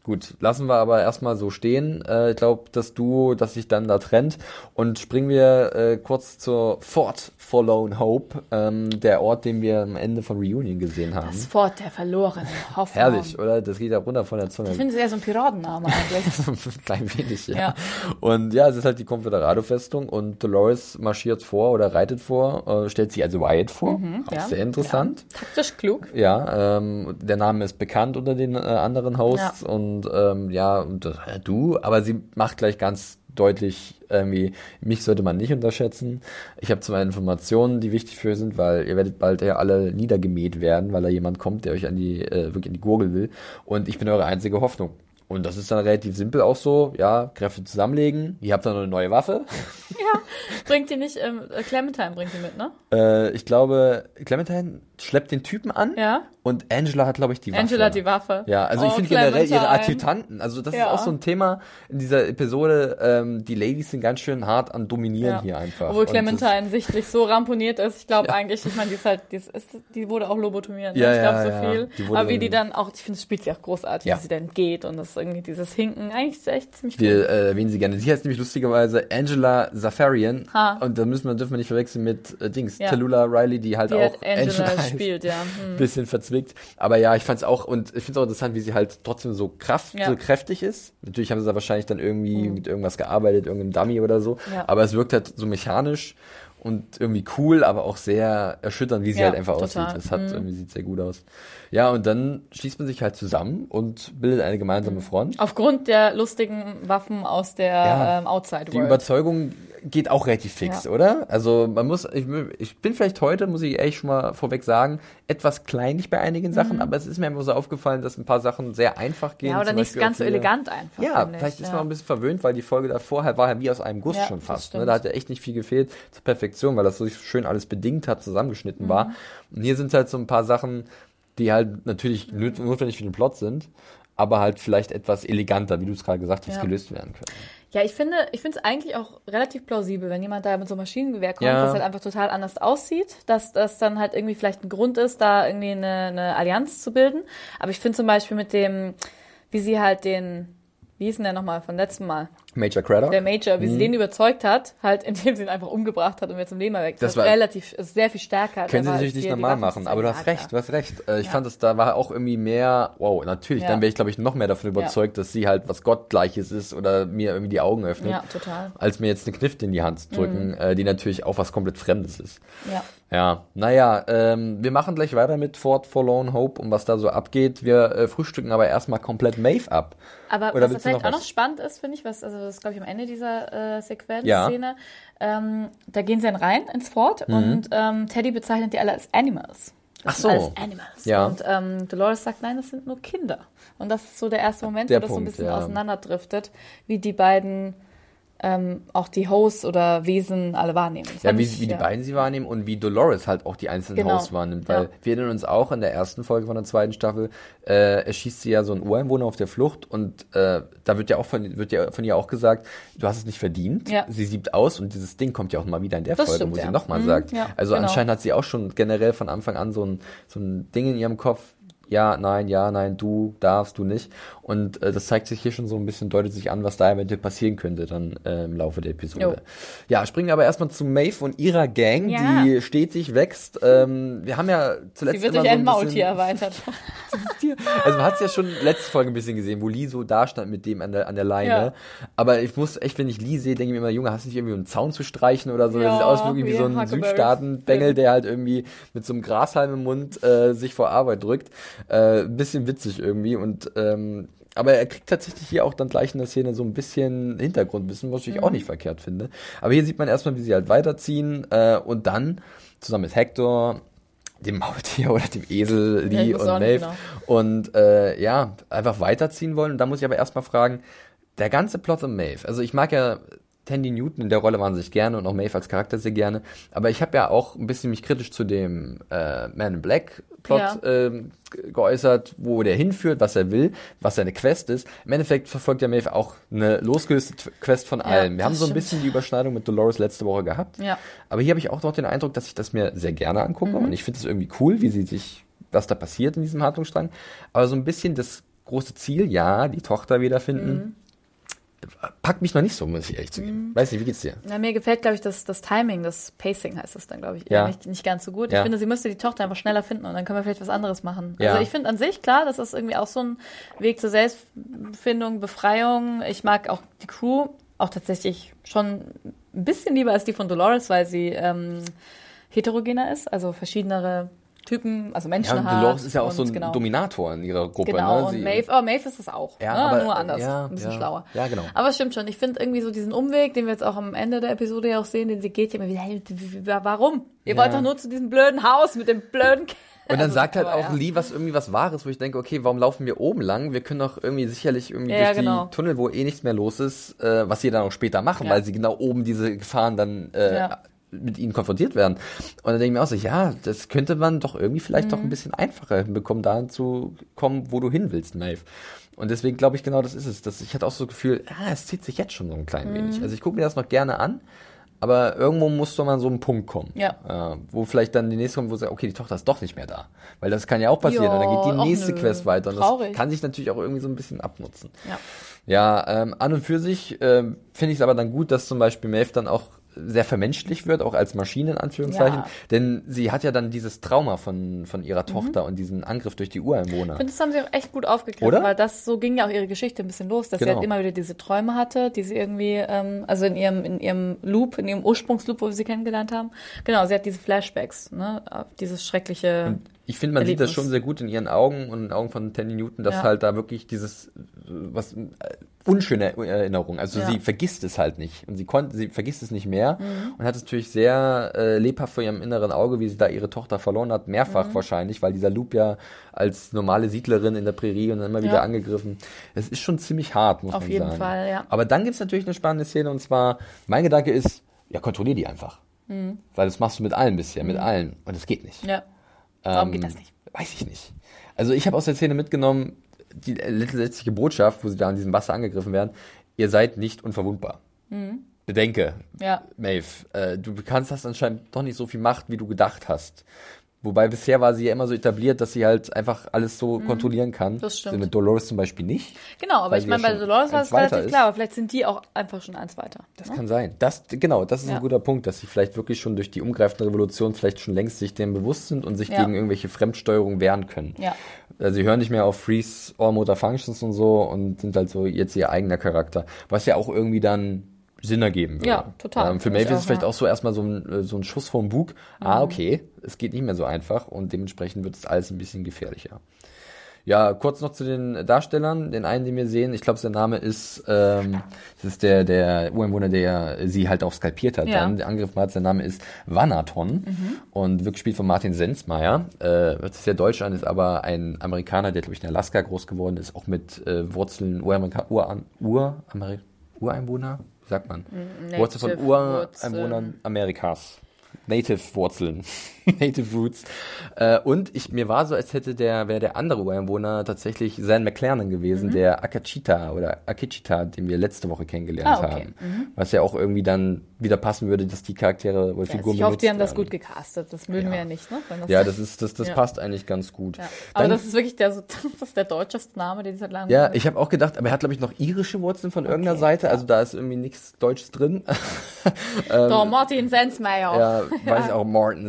Gut, lassen wir aber erstmal so stehen. Äh, ich glaube, das Duo, das sich dann da trennt. Und springen wir äh, kurz zur Fort Forlorn Hope, ähm, der Ort, den wir am Ende von Reunion gesehen haben. Das Fort der verlorenen Hoffnung. Herrlich, oder? Das geht ja runter von der Zunge. Ich finde es eher so ein Piratenname eigentlich. ein klein wenig, ja. Ja. Und ja, es ist halt die Confederado-Festung und Dolores marschiert vor oder reitet vor, äh, stellt sich also Wyatt vor. Auch Mhm, ja. sehr interessant. Taktisch klug. Ja, ähm, der Name ist bekannt unter den äh, anderen Hosts Ja. Und ähm, ja, und äh, du, aber sie macht gleich ganz deutlich irgendwie, mich sollte man nicht unterschätzen. Ich habe zwei Informationen, die wichtig für sind, weil ihr werdet bald ja alle niedergemäht werden, weil da jemand kommt, der euch an die, äh, wirklich in die Gurgel will. Und ich bin eure einzige Hoffnung. Und das ist dann relativ simpel auch so, ja, Kräfte zusammenlegen, ihr habt dann noch eine neue Waffe. Ja. Bringt die nicht, ähm, Clementine bringt die mit, ne? Äh, ich glaube, Clementine schleppt den Typen an Ja. Und Angela hat, glaube ich, die Waffe. Angela hat die Waffe. Ja, also ich Oh, finde generell ihre. Adjutanten, also das Ja. ist auch so ein Thema in dieser Episode, ähm, die Ladies sind ganz schön hart an dominieren Ja. hier einfach. Obwohl Clementine sichtlich so ramponiert ist. Ich glaube eigentlich, ich meine, die ist halt, die, ist, die wurde auch lobotomiert. Ne? Ja, ich glaube ja, so ja. viel. Aber wie die dann auch, ich finde, spielt sie auch großartig, Ja. wie sie dann geht und das irgendwie dieses Hinken. Eigentlich ist echt ziemlich Das, cool. wir äh, erwähnen sie gerne. Sie heißt nämlich lustigerweise Angela Zafarian. Ha. Und da müssen wir, dürfen wir nicht verwechseln mit äh, Dings, Ja. Tallulah Riley, die halt Die auch hat Angela heißt. spielt, ja. Hm. Bisschen verzwickt. Aber ja, ich fand's auch, und ich finde es auch interessant, wie sie halt trotzdem so kraft, Ja. so kräftig ist. Natürlich haben sie da wahrscheinlich dann irgendwie mit irgendwas gearbeitet, irgendeinem Dummy oder so. Ja. Aber es wirkt halt so mechanisch. und irgendwie cool, aber auch sehr erschütternd, wie sie Ja, halt einfach total. aussieht. Es hat Mhm. irgendwie sieht sehr gut aus. Ja, und dann schließt man sich halt zusammen und bildet eine gemeinsame Front. Aufgrund der lustigen Waffen aus der Ja, ähm, Outside Die World. Überzeugung geht auch relativ fix, Ja. oder? Also man muss, ich, ich bin vielleicht heute, muss ich ehrlich schon mal vorweg sagen, etwas kleinlich bei einigen Sachen, aber es ist mir einfach so aufgefallen, dass ein paar Sachen sehr einfach gehen. Mhm. ja, oder nicht Beispiel ganz so elegant einfach. Ja, finde ich. vielleicht ist ja. man auch ein bisschen verwöhnt, weil die Folge davor war ja wie aus einem Guss Ja, schon fast. Ne? Da hat ja echt nicht viel gefehlt zur Perfektion, weil das so schön alles bedingt hat, zusammengeschnitten Mhm. war. Und hier sind halt so ein paar Sachen, die halt natürlich Mhm. notwendig für den Plot sind, aber halt vielleicht etwas eleganter, wie du es gerade gesagt hast, Ja. gelöst werden können. Ja, ich finde, ich finde es eigentlich auch relativ plausibel, wenn jemand da mit so einem Maschinengewehr kommt, Ja. das halt einfach total anders aussieht, dass das dann halt irgendwie vielleicht ein Grund ist, da irgendwie eine, eine Allianz zu bilden. Aber ich finde zum Beispiel mit dem, wie sie halt den, wie hieß denn der nochmal von letztem Mal? Major Craddock? Der Major, wie Mhm. sie den überzeugt hat, halt indem sie ihn einfach umgebracht hat und jetzt zum Leben erweckt. Das Das war- relativ, ist sehr viel stärker. Können sie natürlich nicht normal machen, aber du hast Ja, recht, du hast recht. Ich Ja. fand es, da war auch irgendwie mehr, wow, natürlich, Ja. dann wäre ich, glaube ich, noch mehr davon überzeugt, dass sie halt was Gottgleiches ist oder mir irgendwie die Augen öffnet, Ja, total. als mir jetzt eine Knifte in die Hand zu drücken, äh, die natürlich auch was komplett Fremdes ist. Ja. Ja, naja, ähm, wir machen gleich weiter mit Fort Forlorn Hope und was da so abgeht. Wir äh, frühstücken aber erstmal komplett Maeve ab. Aber Oder was vielleicht noch auch noch spannend ist, finde ich, was, also das ist, glaube ich, am Ende dieser äh, Sequenz, Ja. Ähm, da gehen sie dann rein ins Fort Mhm. und ähm, Teddy bezeichnet die alle als Animals. Das Ach so. Alles Animals. Ja. Und ähm, Dolores sagt, nein, das sind nur Kinder. Und das ist so der erste Moment, Der wo das so ein bisschen ja. auseinanderdriftet, wie die beiden ähm, auch die Hosts oder Wesen alle wahrnehmen. Das Ja, wie, ich, wie die beiden sie wahrnehmen und wie Dolores halt auch die einzelnen Genau. Hosts wahrnimmt. Weil Ja. wir erinnern uns auch in der ersten Folge von der zweiten Staffel, äh, erschießt sie ja so einen Ureinwohner auf der Flucht und äh, da wird ja auch von, wird ja von ihr auch gesagt, du hast es nicht verdient. Ja. Sie siebt aus und dieses Ding kommt ja auch mal wieder in der Das Folge, stimmt, wo sie ja. nochmal Mhm, sagt. ja, also genau. anscheinend hat sie auch schon generell von Anfang an so ein, so ein Ding in ihrem Kopf, ja, nein, ja, nein, du darfst, du nicht. Und äh, das zeigt sich hier schon so ein bisschen, deutet sich an, was da eventuell passieren könnte dann äh, im Laufe der Episode. Jo. Ja, springen wir aber erstmal zu Maeve und ihrer Gang, Ja. die stetig wächst. Ähm, wir haben ja zuletzt Sie wird immer durch so ein Maultier erweitert. Also man hat es ja schon letzte Folge ein bisschen gesehen, wo Lee so da stand mit dem an der, an der Leine. Ja. Aber ich muss echt, wenn ich Lee sehe, denke ich mir immer, Junge, hast du nicht irgendwie einen Zaun zu streichen oder so? Ja, das sieht aus wie, wie so ein. Südstaaten-Bengel, der halt irgendwie mit so einem Grashalm im Mund äh, sich vor Arbeit drückt. Äh, ein bisschen witzig irgendwie und ähm, aber er kriegt tatsächlich hier auch dann gleich in der Szene so ein bisschen Hintergrundwissen, was ich Mhm. auch nicht verkehrt finde. Aber hier sieht man erstmal, wie sie halt weiterziehen äh, und dann zusammen mit Hector, dem Maultier oder dem Esel, Lee und Maeve genau. und äh, ja, einfach weiterziehen wollen. Und da muss ich aber erstmal fragen, der ganze Plot um Maeve, also ich mag ja Tandy Newton in der Rolle wahnsinnig gerne und auch Maeve als Charakter sehr gerne, aber ich habe ja auch ein bisschen mich kritisch zu dem äh, Man in Black Plot Ja. ge- geäußert, wo der hinführt, was er will, was seine Quest ist. Im Endeffekt verfolgt ja Maeve auch eine losgelöste Quest von allem. Wir haben so ein stimmt. bisschen die Überschneidung mit Dolores letzte Woche gehabt. Ja. Aber hier habe ich auch noch den Eindruck, dass ich das mir sehr gerne angucke und ich finde es irgendwie cool, wie sie sich, was da passiert in diesem Handlungsstrang. Aber so ein bisschen das große Ziel, ja, die Tochter wiederfinden, packt mich noch nicht so, muss ich ehrlich zugeben. Weiß nicht, wie geht's dir? Na, mir gefällt, glaube ich, das, das Timing, das Pacing heißt das dann, glaube ich, Ja. nicht, nicht ganz so gut. Ja. Ich finde, sie müsste die Tochter einfach schneller finden und dann können wir vielleicht was anderes machen. Ja. Also ich finde an sich, klar, das ist irgendwie auch so ein Weg zur Selbstfindung, Befreiung. Ich mag auch die Crew auch tatsächlich schon ein bisschen lieber als die von Dolores, weil sie ähm, heterogener ist, also verschiedenere Typen, also Menschen Ja, hat. Dolores ist ja auch so ein genau. Dominator in ihrer Gruppe. Genau, ne? und Maeve, oh, Maeve ist es auch. Ja, ne? aber- nur anders. ja, ein bisschen ja. schlauer. Ja, genau. Aber stimmt schon. Ich finde irgendwie so diesen Umweg, den wir jetzt auch am Ende der Episode ja auch sehen, den sie geht, ja immer wieder, hey, warum? Ihr wollt doch nur zu diesem blöden Haus mit dem blöden Kind. Und dann Also, sagt halt auch ja. Lee was irgendwie was Wahres, wo ich denke, okay, warum laufen wir oben lang? Wir können doch irgendwie sicherlich irgendwie Ja, durch genau. die Tunnel, wo eh nichts mehr los ist, äh, was sie dann auch später machen, Ja. weil sie genau oben diese Gefahren dann äh. Mit ihnen konfrontiert werden. Und dann denke ich mir auch so, ja, das könnte man doch irgendwie vielleicht Mhm. doch ein bisschen einfacher hinbekommen, dahin zu kommen, wo du hin willst, Maeve. Und deswegen glaube ich genau, das ist es. Das, ich hatte auch so das Gefühl, ah, es zieht sich jetzt schon so ein klein Mhm. wenig. Also ich gucke mir das noch gerne an, aber irgendwo muss doch mal so ein Punkt kommen. Ja. Äh, wo vielleicht dann die nächste kommt, wo sie sagt, okay, die Tochter ist doch nicht mehr da. Weil das kann ja auch passieren. Ja, und dann geht die nächste nö, Quest weiter. Und traurig. das kann sich natürlich auch irgendwie so ein bisschen abnutzen. Ja. Ja, ähm, an und für sich ähm, finde ich es aber dann gut, dass zum Beispiel Maeve dann auch sehr vermenschlich wird, auch als Maschine in Anführungszeichen. Ja. Denn sie hat ja dann dieses Trauma von, von ihrer Tochter und diesen Angriff durch die Ureinwohner. Ich finde, das haben sie auch echt gut aufgegriffen, Oder? weil das so ging ja auch ihre Geschichte ein bisschen los, dass sie Genau. halt immer wieder diese Träume hatte, die sie irgendwie, ähm, also in ihrem, in ihrem Loop, in ihrem Ursprungsloop, wo wir sie kennengelernt haben. Genau, sie hat diese Flashbacks, ne, dieses schreckliche. Ich finde, man sieht das Erlebnis. schon sehr gut in ihren Augen und in den Augen von Tandy Newton, dass Ja. halt da wirklich dieses, was, äh, unschöne Erinnerung. Also Ja. sie vergisst es halt nicht. Und sie konnte, sie vergisst es nicht mehr Mhm. und hat es natürlich sehr äh, lebhaft vor ihrem inneren Auge, wie sie da ihre Tochter verloren hat. Mehrfach Mhm. wahrscheinlich, weil dieser Loop ja als normale Siedlerin in der Prärie und dann immer wieder Ja. angegriffen. Es ist schon ziemlich hart, muss Auf man jeden sagen. Fall, ja. Aber dann gibt's natürlich eine spannende Szene und zwar, mein Gedanke ist, ja, kontrollier die einfach. Weil das machst du mit allen bisher, mit allen. Und es geht nicht. Mhm. Ja. Warum Ähm, geht das nicht? Weiß ich nicht. Also ich habe aus der Szene mitgenommen, die letztliche Botschaft, wo sie da an diesem Wasser angegriffen werden, ihr seid nicht unverwundbar. Bedenke, Mhm. Ja. Maeve, äh, du kannst hast anscheinend doch nicht so viel Macht, wie du gedacht hast. Wobei bisher war sie ja immer so etabliert, dass sie halt einfach alles so kontrollieren kann. Mhm. das stimmt. Also mit Dolores zum Beispiel nicht. Genau, aber ich meine, ja bei Dolores war es relativ ist. klar, aber vielleicht sind die auch einfach schon eins weiter. Das ne? kann sein. Das, genau, das ist Ja. ein guter Punkt, dass sie vielleicht wirklich schon durch die umgreifende Revolution vielleicht schon längst sich dem bewusst sind und sich Ja. gegen irgendwelche Fremdsteuerung wehren können. Ja. Also sie hören nicht mehr auf Freeze All Motor Functions und so und sind halt so jetzt ihr eigener Charakter. Was ja auch irgendwie dann Sinn ergeben würde. Ja, total. Ähm, für ich ist es vielleicht ja. Mhm. auch so erstmal so ein, äh, so ein Schuss vom Bug. Ah, okay, es geht nicht mehr so einfach und dementsprechend wird es alles ein bisschen gefährlicher. Ja, kurz noch zu den Darstellern. Den einen, den wir sehen, ich glaube, sein Name ist, ähm, das ist der, der Ureinwohner, der sie halt auch skalpiert hat. Ja. Dann der Angriff hat, sein Name ist Vanaton und wird gespielt von Martin Sensmeier. Äh, hört sich sehr deutsch an, ist aber ein Amerikaner, der, glaube ich, in Alaska groß geworden ist, auch mit äh, Wurzeln Uramerika Ur Ameri Ureinwohner, sagt man? Wurzel von Native Ureinwohnern. Amerikas. Native Wurzeln. Native Roots. Äh, und ich, mir war so, als hätte der, wäre der andere Ureinwohner tatsächlich San McLernan gewesen, der Akachita oder Akichita, den wir letzte Woche kennengelernt Mhm. Ah, okay. haben. Was ja auch irgendwie dann wieder passen würde, dass die Charaktere oder Ja, Figuren ich hoffe, die haben das gut gecastet. Das mögen Ja. wir ja nicht, ne? Das Ja, das ist, das, das Ja. passt eigentlich ganz gut. Aber Dann- das ist wirklich der, so- das ist der deutscheste Name, den ich seit langem Ja, ich habe auch gedacht, aber er hat, glaube ich, noch irische Wurzeln von irgendeiner Okay, Seite, also da ist irgendwie nichts Deutsches drin. Doch, Martin Sensmeier. Ja, weiß ich auch, Martin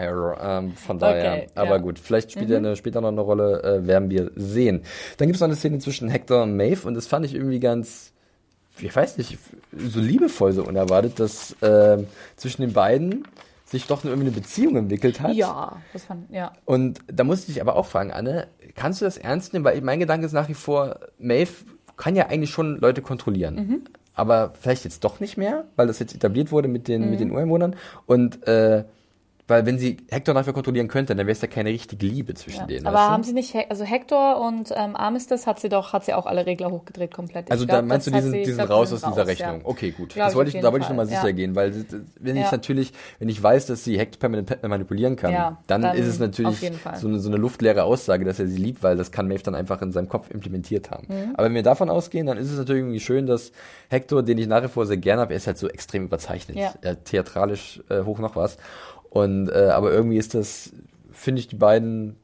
Sansemeyer, ähm, von daher. Okay, aber ja. gut, vielleicht spielt er eine, später noch eine Rolle, äh, werden wir sehen. Dann gibt es noch eine Szene zwischen Hector und Maeve und das fand ich irgendwie ganz, ich weiß nicht, so liebevoll, so unerwartet, dass ähm, zwischen den beiden sich doch irgendwie eine Beziehung entwickelt hat. Ja, das fand, ja. Und da muss ich dich aber auch fragen, Anne, kannst du das ernst nehmen? Weil mein Gedanke ist nach wie vor, Maeve kann ja eigentlich schon Leute kontrollieren. Mhm. Aber vielleicht jetzt doch nicht mehr, weil das jetzt etabliert wurde mit den, Mhm. mit den Ureinwohnern. Und äh, weil wenn sie Hector dafür kontrollieren könnte, dann wäre es ja keine richtige Liebe zwischen ja. denen. Aber weißt du? haben sie nicht, He- also Hector und ähm, Armistice hat sie doch, hat sie auch alle Regler hochgedreht komplett. Also glaub, da meinst du diesen, sie- diesen glaub, raus aus dieser raus, Rechnung? Ja. Okay, gut. Glaub das wollte ich, da wollte ich nochmal sicher ja. gehen, weil wenn ich natürlich, wenn ich weiß, dass sie Hector permanent manipulieren kann, dann, dann ist es natürlich so eine, so eine luftleere Aussage, dass er sie liebt, weil das kann Maeve dann einfach in seinem Kopf implementiert haben. Mhm. Aber wenn wir davon ausgehen, dann ist es natürlich irgendwie schön, dass Hector, den ich nach wie vor sehr gerne habe, er ist halt so extrem überzeichnet, Ja. er theatralisch äh, hoch noch was. Und äh, aber irgendwie ist das, finde ich, die beiden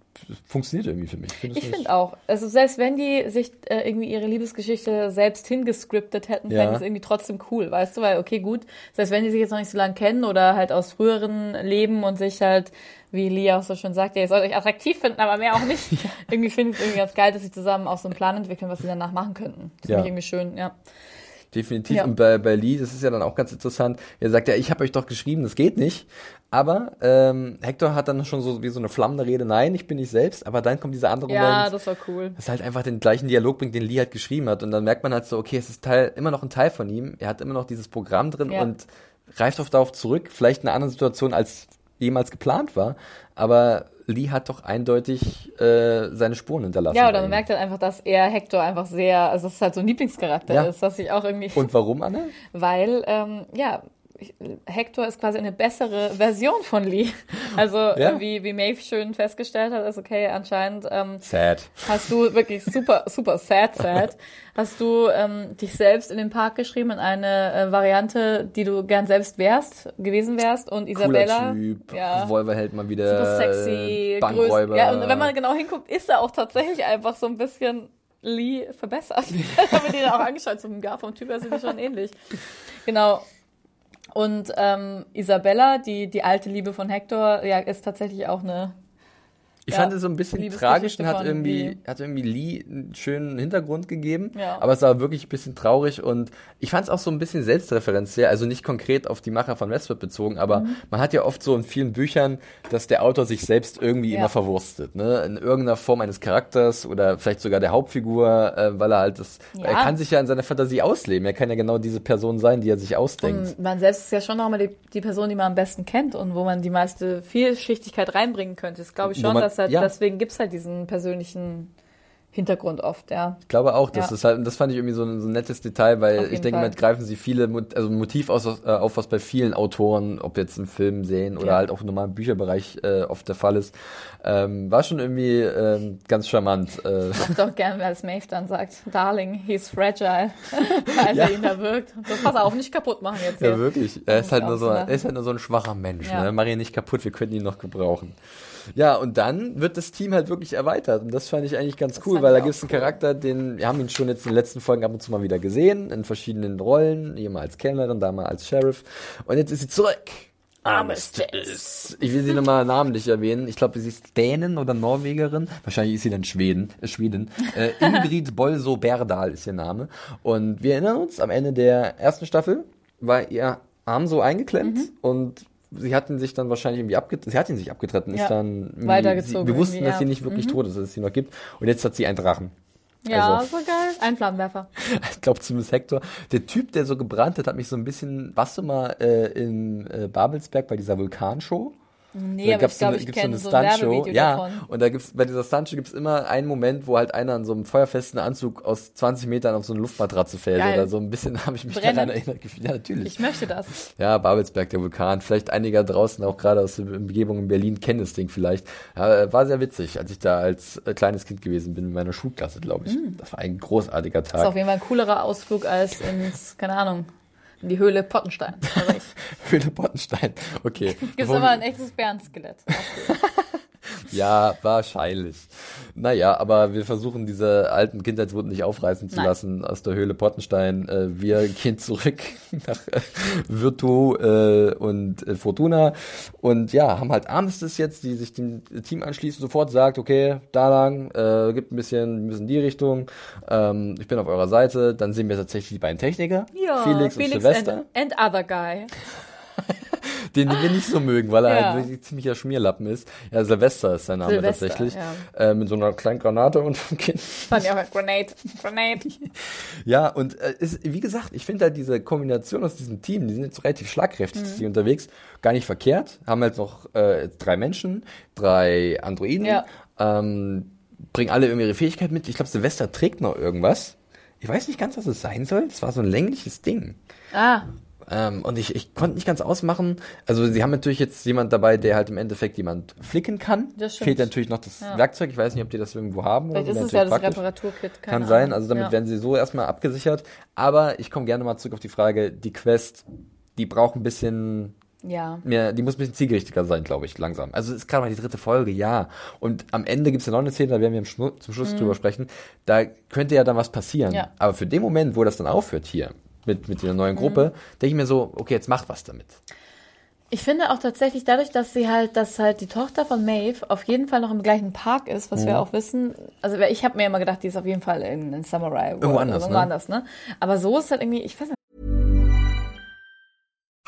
funktioniert irgendwie für mich. Findest Ich finde auch. Also selbst wenn die sich äh, irgendwie ihre Liebesgeschichte selbst hingescriptet hätten, Ja. fände ich es irgendwie trotzdem cool, weißt du? Weil, okay, gut, selbst wenn die sich jetzt noch nicht so lange kennen oder halt aus früheren Leben und sich halt, wie Lia auch so schön sagt, ja, ihr sollt euch attraktiv finden, aber mehr auch nicht. Irgendwie finde ich es irgendwie ganz geil, dass sie zusammen auch so einen Plan entwickeln, was sie danach machen könnten. Das Ja. finde ich irgendwie schön, ja. Definitiv. Ja. Und bei, bei Lee, das ist ja dann auch ganz interessant. Er sagt ja, ich habe euch doch geschrieben, das geht nicht. Aber ähm, Hector hat dann schon so wie so eine flammende Rede, nein, ich bin nicht selbst. Aber dann kommt dieser andere Ja, Moment, das war cool. das halt einfach den gleichen Dialog bringt, den Lee halt geschrieben hat. Und dann merkt man halt so, okay, es ist Teil, immer noch ein Teil von ihm. Er hat immer noch dieses Programm drin Ja. und greift oft darauf zurück. Vielleicht in einer anderen Situation, als jemals geplant war. Aber Lee hat doch eindeutig äh, seine Spuren hinterlassen. Ja, oder man merkt halt einfach, dass er Hector einfach sehr, also das ist halt so ein Lieblingscharakter Ja. ist, was ich auch irgendwie Und warum, Anne? weil ähm, ja Hector ist quasi eine bessere Version von Lee. Also Ja. wie, wie Maeve schön festgestellt hat, ist okay, anscheinend ähm, Sad. hast du wirklich super, super sad, sad, hast du ähm, dich selbst in den Park geschrieben in eine äh, Variante, die du gern selbst wärst, gewesen wärst und Isabella. Cooler Typ, ja. Hält mal wieder, Super sexy, äh, größ. Bankräuber. Ja, und wenn man genau hinguckt, ist er auch tatsächlich einfach so ein bisschen Lee verbessert. Ich habe mir den auch angeschaut, so ja, vom Typ her sind die schon ähnlich. Genau. Und ähm, Isabella, die, die alte Liebe von Hector, ja, ist tatsächlich auch eine Ich Ja, fand es so ein bisschen tragisch und hat irgendwie, Lee. hat irgendwie Lee einen schönen Hintergrund gegeben. Ja. Aber es war wirklich ein bisschen traurig und ich fand es auch so ein bisschen selbstreferenziell, also nicht konkret auf die Macher von Westworld bezogen, aber Mhm. man hat ja oft so in vielen Büchern, dass der Autor sich selbst irgendwie Ja. immer verwurstet, ne? In irgendeiner Form eines Charakters oder vielleicht sogar der Hauptfigur, äh, weil er halt das, er kann sich ja in seiner Fantasie ausleben. Er kann ja genau diese Person sein, die er sich ausdenkt. Und man selbst ist ja schon nochmal die, die Person, die man am besten kennt und wo man die meiste Vielschichtigkeit reinbringen könnte. Das glaube ich schon, dass halt, ja. deswegen gibt's halt diesen persönlichen Hintergrund oft, ja. Ich glaube auch, das Ja. ist halt, und das fand ich irgendwie so ein, so ein nettes Detail, weil ich denke, Fall. damit greifen sie viele, also ein Motiv aus, äh, auf, was bei vielen Autoren, ob jetzt im Film sehen oder Ja. halt auch im normalen Bücherbereich äh, oft der Fall ist. Ähm, war schon irgendwie ähm, ganz charmant. Äh, Ich doch gern, als Maeve dann sagt, Darling, he's fragile, als Ja. er ihn da wirkt. So, pass auf, nicht kaputt machen jetzt ja, hier. wirklich. Er ist halt nur so, er ist halt nur so ein schwacher Mensch. Ja. Ne? Mach ihn nicht kaputt, wir könnten ihn noch gebrauchen. Ja, und dann wird das Team halt wirklich erweitert. Und das fand ich eigentlich ganz cool, fand weil da gibt es einen cool. Charakter, den, wir haben ihn schon jetzt in den letzten Folgen ab und zu mal wieder gesehen, in verschiedenen Rollen, hier mal als Kellnerin, da mal als Sheriff. Und jetzt ist sie zurück. Armistice. Ich will sie nochmal namentlich erwähnen. Ich glaube, sie ist Dänen oder Norwegerin. Wahrscheinlich ist sie dann Schweden. Äh, Schweden. Äh, Ingrid Bolso Berdal ist ihr Name. Und wir erinnern uns, am Ende der ersten Staffel war ihr Arm so eingeklemmt Mhm. und sie hatten sich dann wahrscheinlich irgendwie abgetreten. Sie hat ihn sich abgetreten, Ja. ist dann Weitergezogen Sie, wir wussten, dass sie. Mhm. nicht wirklich tot ist, dass es sie noch gibt. Und jetzt hat sie einen Drachen. Ja, Also- so geil. Ein Flammenwerfer. Ich glaube zumindest Hector. Der Typ, der so gebrannt hat, hat mich so ein bisschen. Warst du mal äh, in äh, Babelsberg bei dieser Vulkanshow? Nee, Da aber gab's ich glaube, eine- ich kenne so ein. Werbevideo ja, davon. und da gibt's bei dieser Stuntshow gibt's immer einen Moment, wo halt einer in so einem feuerfesten Anzug aus 20 Metern auf so eine Luftmatratze fällt Geil. oder so ein bisschen habe ich mich Brennend. daran erinnert gefühlt. Ja, natürlich. Ich möchte das. Ja, Babelsberg, der Vulkan. Vielleicht einige draußen, auch gerade aus der Umgebung in Berlin, kennen das Ding vielleicht. Ja, war sehr witzig, als ich da als äh, kleines Kind gewesen bin in meiner Schulklasse, glaube ich. Das war ein großartiger Das ist auf Tag. jeden Fall ein coolerer Ausflug als ins, keine Ahnung, die Höhle Pottenstein. Ich, Höhle Pottenstein. Okay. gibt's Bevor immer ein echtes Bärenskelett. Ja, wahrscheinlich. Naja, aber wir versuchen diese alten Kindheitswunden nicht aufreißen zu Nein. lassen aus der Höhle Pottenstein. Äh, wir gehen zurück nach äh, Virtu äh, und äh, Fortuna und ja, haben halt Armistice jetzt, die sich dem Team anschließt, sofort sagt, okay, da lang, äh, gibt ein bisschen, ein bisschen die Richtung, ähm, ich bin auf eurer Seite. Dann sehen wir tatsächlich die beiden Techniker, Ja, Felix, und Sylvester. and, and other guy. den wir nicht so mögen, weil er Ja. halt wirklich ziemlicher Schmierlappen ist. Ja, Silvester ist sein Name Sylvester, tatsächlich. ja. Äh, mit so einer kleinen Granate und einem Kind. Fand ich auch Grenade. Grenade. Ja, und äh, ist, wie gesagt, ich finde halt diese Kombination aus diesem Team, die sind jetzt relativ schlagkräftig Mhm. die unterwegs, gar nicht verkehrt. Haben halt noch äh, drei Menschen, drei Androiden, Ja. ähm, bringen alle irgendwie ihre Fähigkeit mit. Ich glaube, Silvester trägt noch irgendwas. Ich weiß nicht ganz, was es sein soll. Es war so ein längliches Ding. Ah, Ähm, und ich, ich konnte nicht ganz ausmachen. Also sie haben natürlich jetzt jemand dabei, der halt im Endeffekt jemand flicken kann. Das stimmt. Fehlt natürlich noch das Ja. Werkzeug. Ich weiß nicht, ob die das irgendwo haben. vielleicht ist es ja das praktisch. Reparaturkit. Kann sein. Ahnung. Also damit ja. werden sie so erstmal abgesichert. Aber ich komme gerne mal zurück auf die Frage, die Quest, die braucht ein bisschen Ja. mehr, die muss ein bisschen zielgerichteter sein, glaube ich, langsam. Also es ist gerade mal die dritte Folge, ja. Und am Ende gibt es ja noch eine Szene, da werden wir zum Schluss drüber sprechen. Da könnte ja dann was passieren. Mhm. Ja. Aber für den Moment, wo das dann aufhört hier, mit, mit der Mhm. neuen Gruppe, denke ich mir so, okay, jetzt macht was damit. Ich finde auch tatsächlich dadurch, dass sie halt, dass halt die Tochter von Maeve auf jeden Fall noch im gleichen Park ist, was wir auch wissen. Also ich habe mir immer gedacht, die ist auf jeden Fall in, in Samurai. World Irgendwo oder anders, Irgendwo ne? anders, ne? Aber so ist halt irgendwie, ich weiß nicht.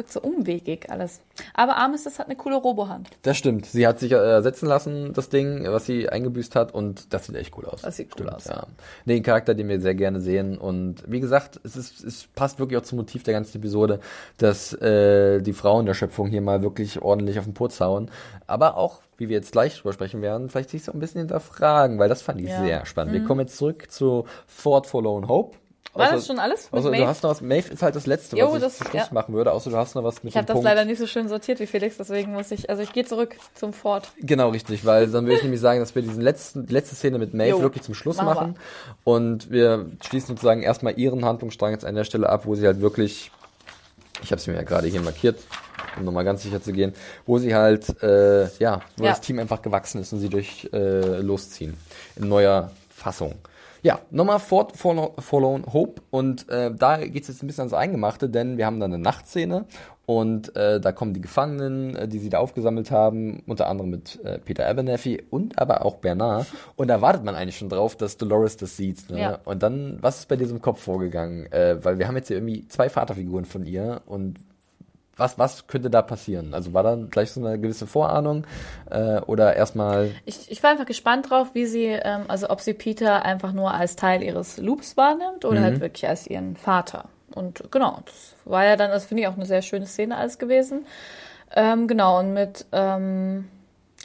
Wirkt so umwegig alles. Aber Armistice hat eine coole Robohand. Das stimmt. Sie hat sich äh, ersetzen lassen, das Ding, was sie eingebüßt hat, und das sieht echt cool aus. Das sieht cool aus, Ja. Nee, ein Charakter, den wir sehr gerne sehen. Und wie gesagt, es, ist, es passt wirklich auch zum Motiv der ganzen Episode, dass äh, die Frauen der Schöpfung hier mal wirklich ordentlich auf den Putz hauen. Aber auch, wie wir jetzt gleich drüber sprechen werden, vielleicht sich so ein bisschen hinterfragen, weil das fand ich Ja. sehr spannend. Wir kommen jetzt zurück zu Fort for Lone Hope. War Außer- das schon alles mit Außer du hast noch was, Maeve ist halt das Letzte, Jo, was ich das- zum Schluss ja. machen würde, außer du hast noch was mit Ich habe das Punkt. leider nicht so schön sortiert wie Felix, deswegen muss ich, also ich gehe zurück zum Fort. Genau, richtig, weil dann würde ich nämlich sagen, dass wir diesen letzten, letzte Szene mit Maeve Jo, wirklich zum Schluss machen machen. Und wir schließen sozusagen erstmal ihren Handlungsstrang jetzt an der Stelle ab, wo sie halt wirklich, ich habe es mir ja gerade hier markiert, um nochmal ganz sicher zu gehen, wo sie halt, äh, ja, wo Ja. das Team einfach gewachsen ist und sie durch äh, losziehen. In neuer Fassung. Ja, nochmal Fort Forlorn Hope und äh, da geht's jetzt ein bisschen ans Eingemachte, denn wir haben dann eine Nachtszene und äh, da kommen die Gefangenen, äh, die sie da aufgesammelt haben, unter anderem mit äh, Peter Abernathy und aber auch Bernard und da wartet man eigentlich schon drauf, dass Dolores das sieht. Ne? Ja. Und dann, was ist bei diesem Kopf vorgegangen? Äh, weil wir haben jetzt hier irgendwie zwei Vaterfiguren von ihr und was, was könnte da passieren? Also war da gleich so eine gewisse Vorahnung äh, oder erstmal Ich, ich war einfach gespannt drauf, wie sie, ähm, also ob sie Peter einfach nur als Teil ihres Loops wahrnimmt oder Mhm. halt wirklich als ihren Vater. Und genau, das war ja dann, das finde ich auch eine sehr schöne Szene alles gewesen. Ähm, genau, und mit, ähm,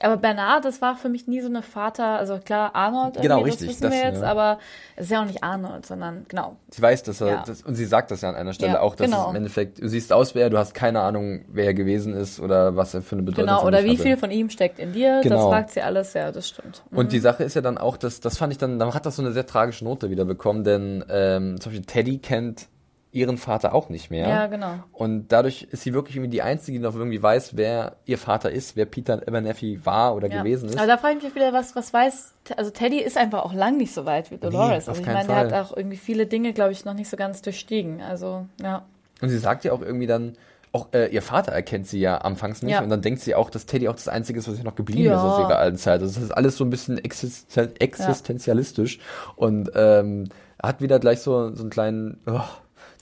aber Bernard, das war für mich nie so eine Vater, also klar, Arnold, Genau, richtig, das wissen wir das, jetzt, ja. aber es ist ja auch nicht Arnold, sondern genau. Sie weiß, dass er, Ja. das, und sie sagt das ja an einer Stelle Ja, auch, dass genau. es im Endeffekt, du siehst aus wie er, du hast keine Ahnung, wer er gewesen ist oder was er für eine Bedeutung Genau, für oder wie hatte. viel von ihm steckt in dir, Genau. das fragt sie alles, ja, das stimmt. Und die Sache ist ja dann auch, dass, das fand ich dann, dann hat das so eine sehr tragische Note wieder bekommen, denn ähm, zum Beispiel Teddy kennt ihren Vater auch nicht mehr. Ja, genau. Und dadurch ist sie wirklich irgendwie die Einzige, die noch irgendwie weiß, wer ihr Vater ist, wer Peter Abernathy war oder Ja. gewesen ist. Aber da frage ich mich wieder, was, was weiß, also Teddy ist einfach auch lang nicht so weit wie Dolores. auf also ich meine, der Fall. hat auch irgendwie viele Dinge, glaube ich, noch nicht so ganz durchstiegen. Also, ja. Und sie sagt ja auch irgendwie dann, auch äh, ihr Vater erkennt sie ja anfangs nicht Ja. und dann denkt sie auch, dass Teddy auch das Einzige ist, was ihr noch geblieben Ja. ist aus ihrer alten Zeit. Also das ist alles so ein bisschen existen existenzialistisch und ähm, hat wieder gleich so, so einen kleinen, oh,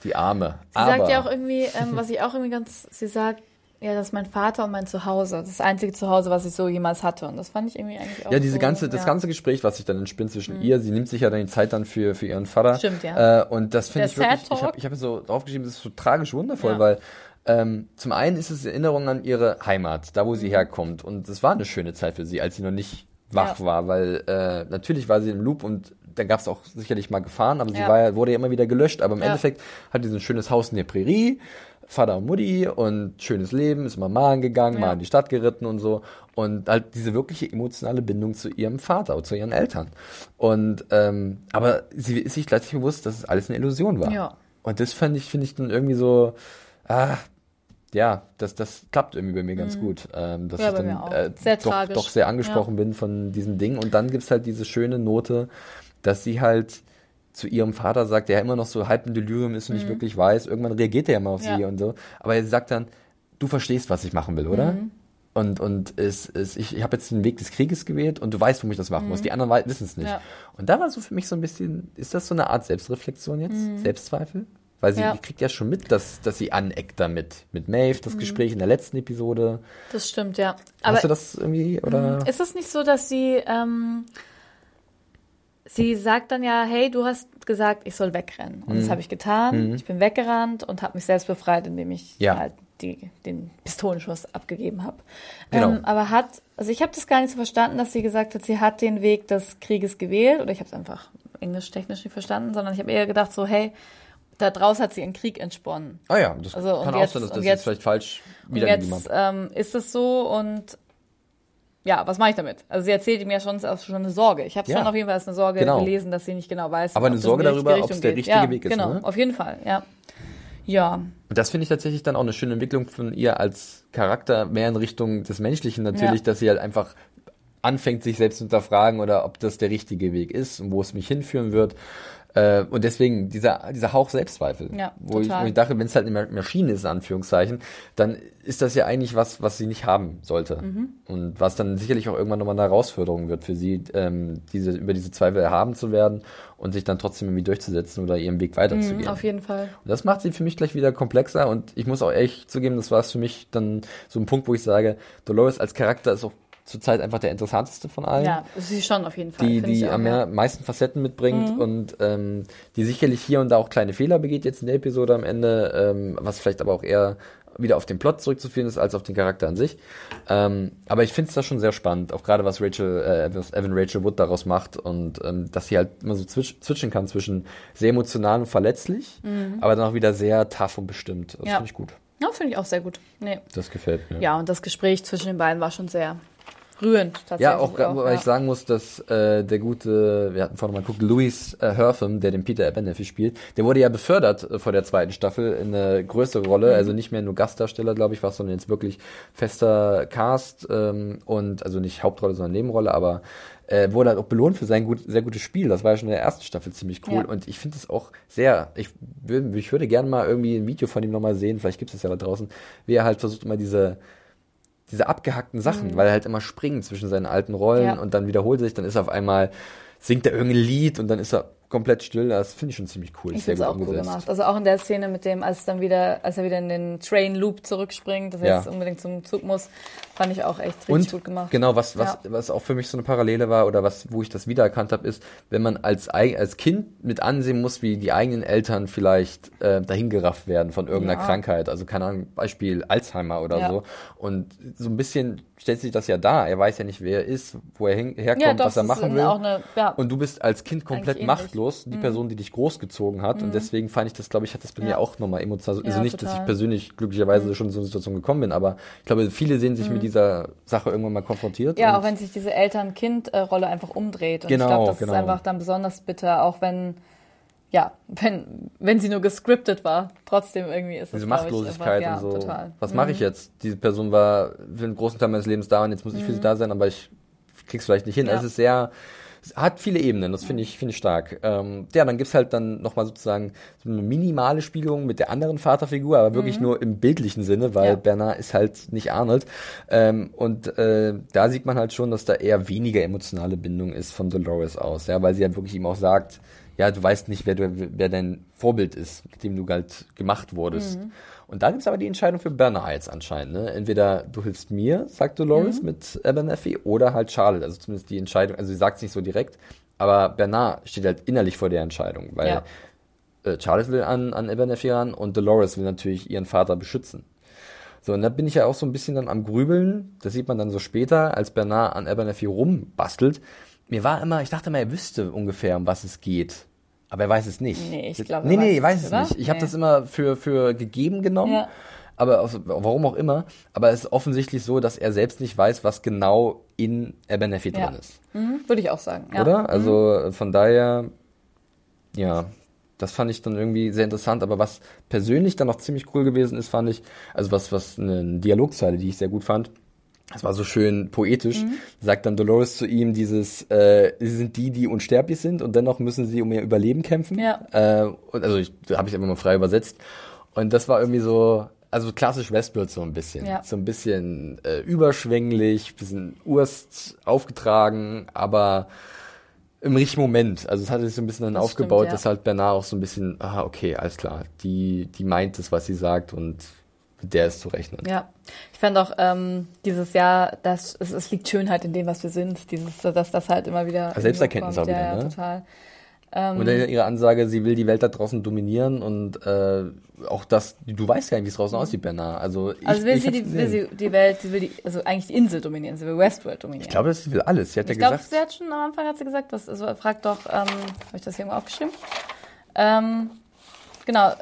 die Arme. Sie Aber, sagt ja auch irgendwie, ähm, was ich auch irgendwie ganz, sie sagt, ja, das ist mein Vater und mein Zuhause. Das das einzige Zuhause, was ich so jemals hatte. Und das fand ich irgendwie eigentlich auch ja, diese so, ganze, das ja. Mhm. ganze Gespräch, was sich dann entspinnt zwischen ihr, sie nimmt sich ja dann die Zeit dann für, für ihren Vater. Stimmt, ja. Äh, und das finde ich wirklich, Sad ich habe Talk. ich hab so draufgeschrieben, das ist so tragisch wundervoll, Ja. weil ähm, zum einen ist es Erinnerung an ihre Heimat, da wo Mhm. sie herkommt. Und es war eine schöne Zeit für sie, als sie noch nicht wach Ja. war, weil äh, natürlich war sie im Loop und dann gab es auch sicherlich mal Gefahren, aber sie Ja. war ja, wurde ja immer wieder gelöscht. Aber im Ja. Endeffekt hat sie ein schönes Haus in der Prärie, Vater und Mutti und schönes Leben, ist immer malen gegangen, mal Ja. in die Stadt geritten und so. Und halt diese wirkliche emotionale Bindung zu ihrem Vater und zu ihren Eltern. Und ähm, aber sie ist sich gleichzeitig bewusst, dass es alles eine Illusion war. Ja. Und das fand ich, finde ich dann irgendwie so, ah, ja, das, das klappt irgendwie bei mir ganz gut. Ähm, dass Mhm. Ja, ich dann äh, Sehr doch, doch sehr angesprochen bin von diesem Ding. Und dann gibt's halt diese schöne Note, dass sie halt zu ihrem Vater sagt, der ja immer noch so halb im Delirium ist und nicht wirklich weiß. Irgendwann reagiert er ja mal auf Mhm. Ja. sie und so. Aber er sagt dann, du verstehst, was ich machen will, oder? Mhm. Und, und es, es, ich, ich habe jetzt den Weg des Krieges gewählt und du weißt, warum ich das machen muss. Die anderen wissen es nicht. Mhm. Ja. Und da war so für mich so ein bisschen, ist das so eine Art Selbstreflexion jetzt? Selbstzweifel? Weil sie Mhm. Ja. kriegt ja schon mit, dass, dass sie aneckt damit. Mit Maeve, Mhm. das Gespräch in der letzten Episode. Das stimmt, ja. Aber Hast du das irgendwie, oder? Ist es nicht so, dass sie, ähm, sie sagt dann ja, hey, du hast gesagt, ich soll wegrennen. Und Mhm. das habe ich getan. Ich bin weggerannt und habe mich selbst befreit, indem ich Ja. halt die, den Pistolenschuss abgegeben habe. Genau. Ähm, aber hat, also ich habe das gar nicht so verstanden, dass sie gesagt hat, sie hat den Weg des Krieges gewählt. Oder ich habe es einfach englisch-technisch nicht verstanden, sondern ich habe eher gedacht so, hey, da draus hat sie ihren Krieg entsponnen. Ah ja, das Also, kann auch jetzt- sein, dass das jetzt- jetzt vielleicht falsch wiedergegeben jetzt hat. ähm, ist es so und ja, was mache ich damit? Also sie erzählt ihm ja schon, es ist schon eine Sorge. Ich habe es Ja. schon auf jeden Fall als eine Sorge Genau. gelesen, dass sie nicht genau weiß. Aber eine Sorge darüber, ob es der richtige ja, Weg ist, Genau, ne? auf jeden Fall, ja. Ja, Und das finde ich tatsächlich dann auch eine schöne Entwicklung von ihr als Charakter, mehr in Richtung des Menschlichen natürlich, Ja. dass sie halt einfach anfängt, sich selbst zu hinterfragen oder ob das der richtige Weg ist und wo es mich hinführen wird. Äh, und deswegen dieser, dieser Hauch Selbstzweifel. Ja, wo, ich, wo ich dachte, wenn es halt eine Maschine ist, in Anführungszeichen, dann ist das ja eigentlich was, was sie nicht haben sollte. Mhm. Und was dann sicherlich auch irgendwann nochmal eine Herausforderung wird für sie, ähm, diese, über diese Zweifel erhaben zu werden und sich dann trotzdem irgendwie durchzusetzen oder ihren Weg weiterzugehen. Mhm, auf jeden Fall. Und das macht sie für mich gleich wieder komplexer und ich muss auch ehrlich zugeben, das war es für mich dann so ein Punkt, wo ich sage, Dolores als Charakter ist auch zurzeit einfach der interessanteste von allen. Ja, sie schon auf jeden Fall. Die, die am ja. mehr, meisten Facetten mitbringt Mhm. und ähm, die sicherlich hier und da auch kleine Fehler begeht jetzt in der Episode am Ende, ähm, was vielleicht aber auch eher wieder auf den Plot zurückzuführen ist, als auf den Charakter an sich. Ähm, aber ich finde es da schon sehr spannend, auch gerade was Rachel, äh, was Evan Rachel Wood daraus macht und ähm, dass sie halt immer so zwitsch zwitschen kann zwischen sehr emotional und verletzlich, aber dann auch wieder sehr tough und bestimmt. Das Ja. finde ich gut. Ja, finde ich auch sehr gut. Nee. Das gefällt mir. Ja, und das Gespräch zwischen den beiden war schon sehr rührend. Tatsächlich Ja, auch, weil ja. ich sagen muss, dass äh, der gute, wir hatten vorhin mal geguckt, Louis äh, Hertham, der den Peter Abernathy spielt, der wurde ja befördert äh, vor der zweiten Staffel in eine größere Rolle, Mhm. also nicht mehr nur Gastdarsteller, glaube ich, war, sondern jetzt wirklich fester Cast ähm, und also nicht Hauptrolle, sondern Nebenrolle, aber äh, wurde halt auch belohnt für sein gut, sehr gutes Spiel. Das war ja schon in der ersten Staffel ziemlich cool Ja. und ich finde es auch sehr, ich, würd- ich würde gerne mal irgendwie ein Video von ihm nochmal sehen, vielleicht gibt es das ja da draußen, wie er halt versucht immer diese diese abgehackten Sachen, weil er halt immer springt zwischen seinen alten Rollen Mhm. Ja. und dann wiederholt er sich, dann ist er auf einmal, singt er irgendein Lied und dann ist er komplett still. Das finde ich schon ziemlich cool. Ich sehr gut auch cool umgesetzt. gemacht. Also auch in der Szene mit dem, als dann wieder, als er wieder in den Train Loop zurückspringt, dass er Ja. jetzt unbedingt zum Zug muss, fand ich auch echt richtig Und gut gemacht. genau, was, was, Ja. was auch für mich so eine Parallele war oder was, wo ich das wiedererkannt habe, ist, wenn man als, als Kind mit ansehen muss, wie die eigenen Eltern vielleicht äh, dahingerafft werden von irgendeiner Ja. Krankheit. Also keine Ahnung, Beispiel Alzheimer oder Ja. so. Und so ein bisschen stellt sich das ja dar. Er weiß ja nicht, wer er ist, wo er herkommt, doch, was er machen will. eine. Und du bist als Kind komplett Eigentlich ähnlich. Mhm. machtlos, die Person, die dich großgezogen hat. Und deswegen fand ich das, glaube ich, hat das bei mir auch nochmal emotional. Also nicht, dass ich total. Mhm. persönlich glücklicherweise schon in so eine Situation gekommen bin, aber ich glaube, viele sehen sich mit dieser Sache irgendwann mal konfrontiert. Mhm. Ja, auch wenn sich diese Eltern-Kind-Rolle einfach umdreht. Und Genau, ich glaube, das genau. ist einfach dann besonders bitter, auch wenn, ja, wenn, wenn sie nur gescriptet war. Trotzdem irgendwie ist es, diese glaub ich, Machtlosigkeit einfach, ja, und so. Total. Mhm. Was mache ich jetzt? Diese Person war für einen großen Teil meines Lebens da und jetzt muss ich für sie da sein, aber ich krieg's vielleicht nicht hin. Mhm. Ja. Es ist sehr, hat viele Ebenen, das finde ich, finde ich stark. Ähm, ja, dann gibt's halt dann nochmal sozusagen so eine minimale Spiegelung mit der anderen Vaterfigur, aber wirklich nur im bildlichen Sinne, weil Mhm. Ja. Bernard ist halt nicht Arnold. Ähm, und äh, da sieht man halt schon, dass da eher weniger emotionale Bindung ist von Dolores aus, ja, weil sie halt wirklich ihm auch sagt, ja, du weißt nicht, wer, du, wer dein Vorbild ist, mit dem du halt gemacht wurdest. Mhm. Und da gibt's aber die Entscheidung für Bernard jetzt anscheinend. Ne? Entweder du hilfst mir, sagt Dolores Mhm. mit Abernathy, oder halt Charlotte. Also zumindest die Entscheidung, also sie sagt es nicht so direkt, aber Bernard steht halt innerlich vor der Entscheidung, weil Ja. äh, Charlotte will an, an Abernathy ran und Dolores will natürlich ihren Vater beschützen. So, und da bin ich ja auch so ein bisschen dann am Grübeln. Das sieht man dann so später, als Bernard an Abernathy rumbastelt. Mir war immer, ich dachte mal, er wüsste ungefähr, um was es geht. Aber er weiß es nicht. Nee, ich glaube, Nee, nee, weiß ich weiß es, oder? nicht. Ich habe Nee. das immer für, für gegeben genommen. Ja. Aber aus, warum auch immer. Aber es ist offensichtlich so, dass er selbst nicht weiß, was genau in Abernathy Ja. drin ist. Mhm, Würde ich auch sagen. Ja. Oder? Also äh, von daher, ja, das fand ich dann irgendwie sehr interessant. Aber was persönlich dann noch ziemlich cool gewesen ist, fand ich, also was, was eine Dialogzeile, die ich sehr gut fand, das war so schön poetisch, Mhm. sagt dann Dolores zu ihm dieses, äh, sie sind die, die unsterblich sind und dennoch müssen sie um ihr Überleben kämpfen. Ja. Äh, und also ich habe ich einfach mal frei übersetzt. Und das war irgendwie so, also klassisch Westworld so ein bisschen. Ja. So ein bisschen äh, überschwänglich, bisschen Urst aufgetragen, aber im richtigen Moment. Also es hat sich so ein bisschen dann Das aufgebaut, stimmt, ja. dass halt Bernard auch so ein bisschen, ah, okay, alles klar, die, die meint es, was sie sagt und der ist zu rechnen. Ja, ich fand auch ähm, dieses Jahr, dass es, es liegt Schönheit in dem, was wir sind. Dieses, dass das halt immer wieder. Ah, Selbsterkenntnis auch wieder, ja, ja, ne? total. Und dann ihre Ansage, sie will die Welt da draußen dominieren und äh, auch das, du weißt ja nicht, wie es draußen aussieht, Bernard. Also, ich, Also will ich sie, die, will sie die Welt, sie will die, also eigentlich die Insel dominieren, sie will Westworld dominieren. Ich glaube, sie will alles. Sie hat Ich ja glaube, gesagt, sie hat schon am Anfang hat sie gesagt, was, also fragt doch, ähm, habe ich das hier irgendwo aufgeschrieben? Ähm, genau.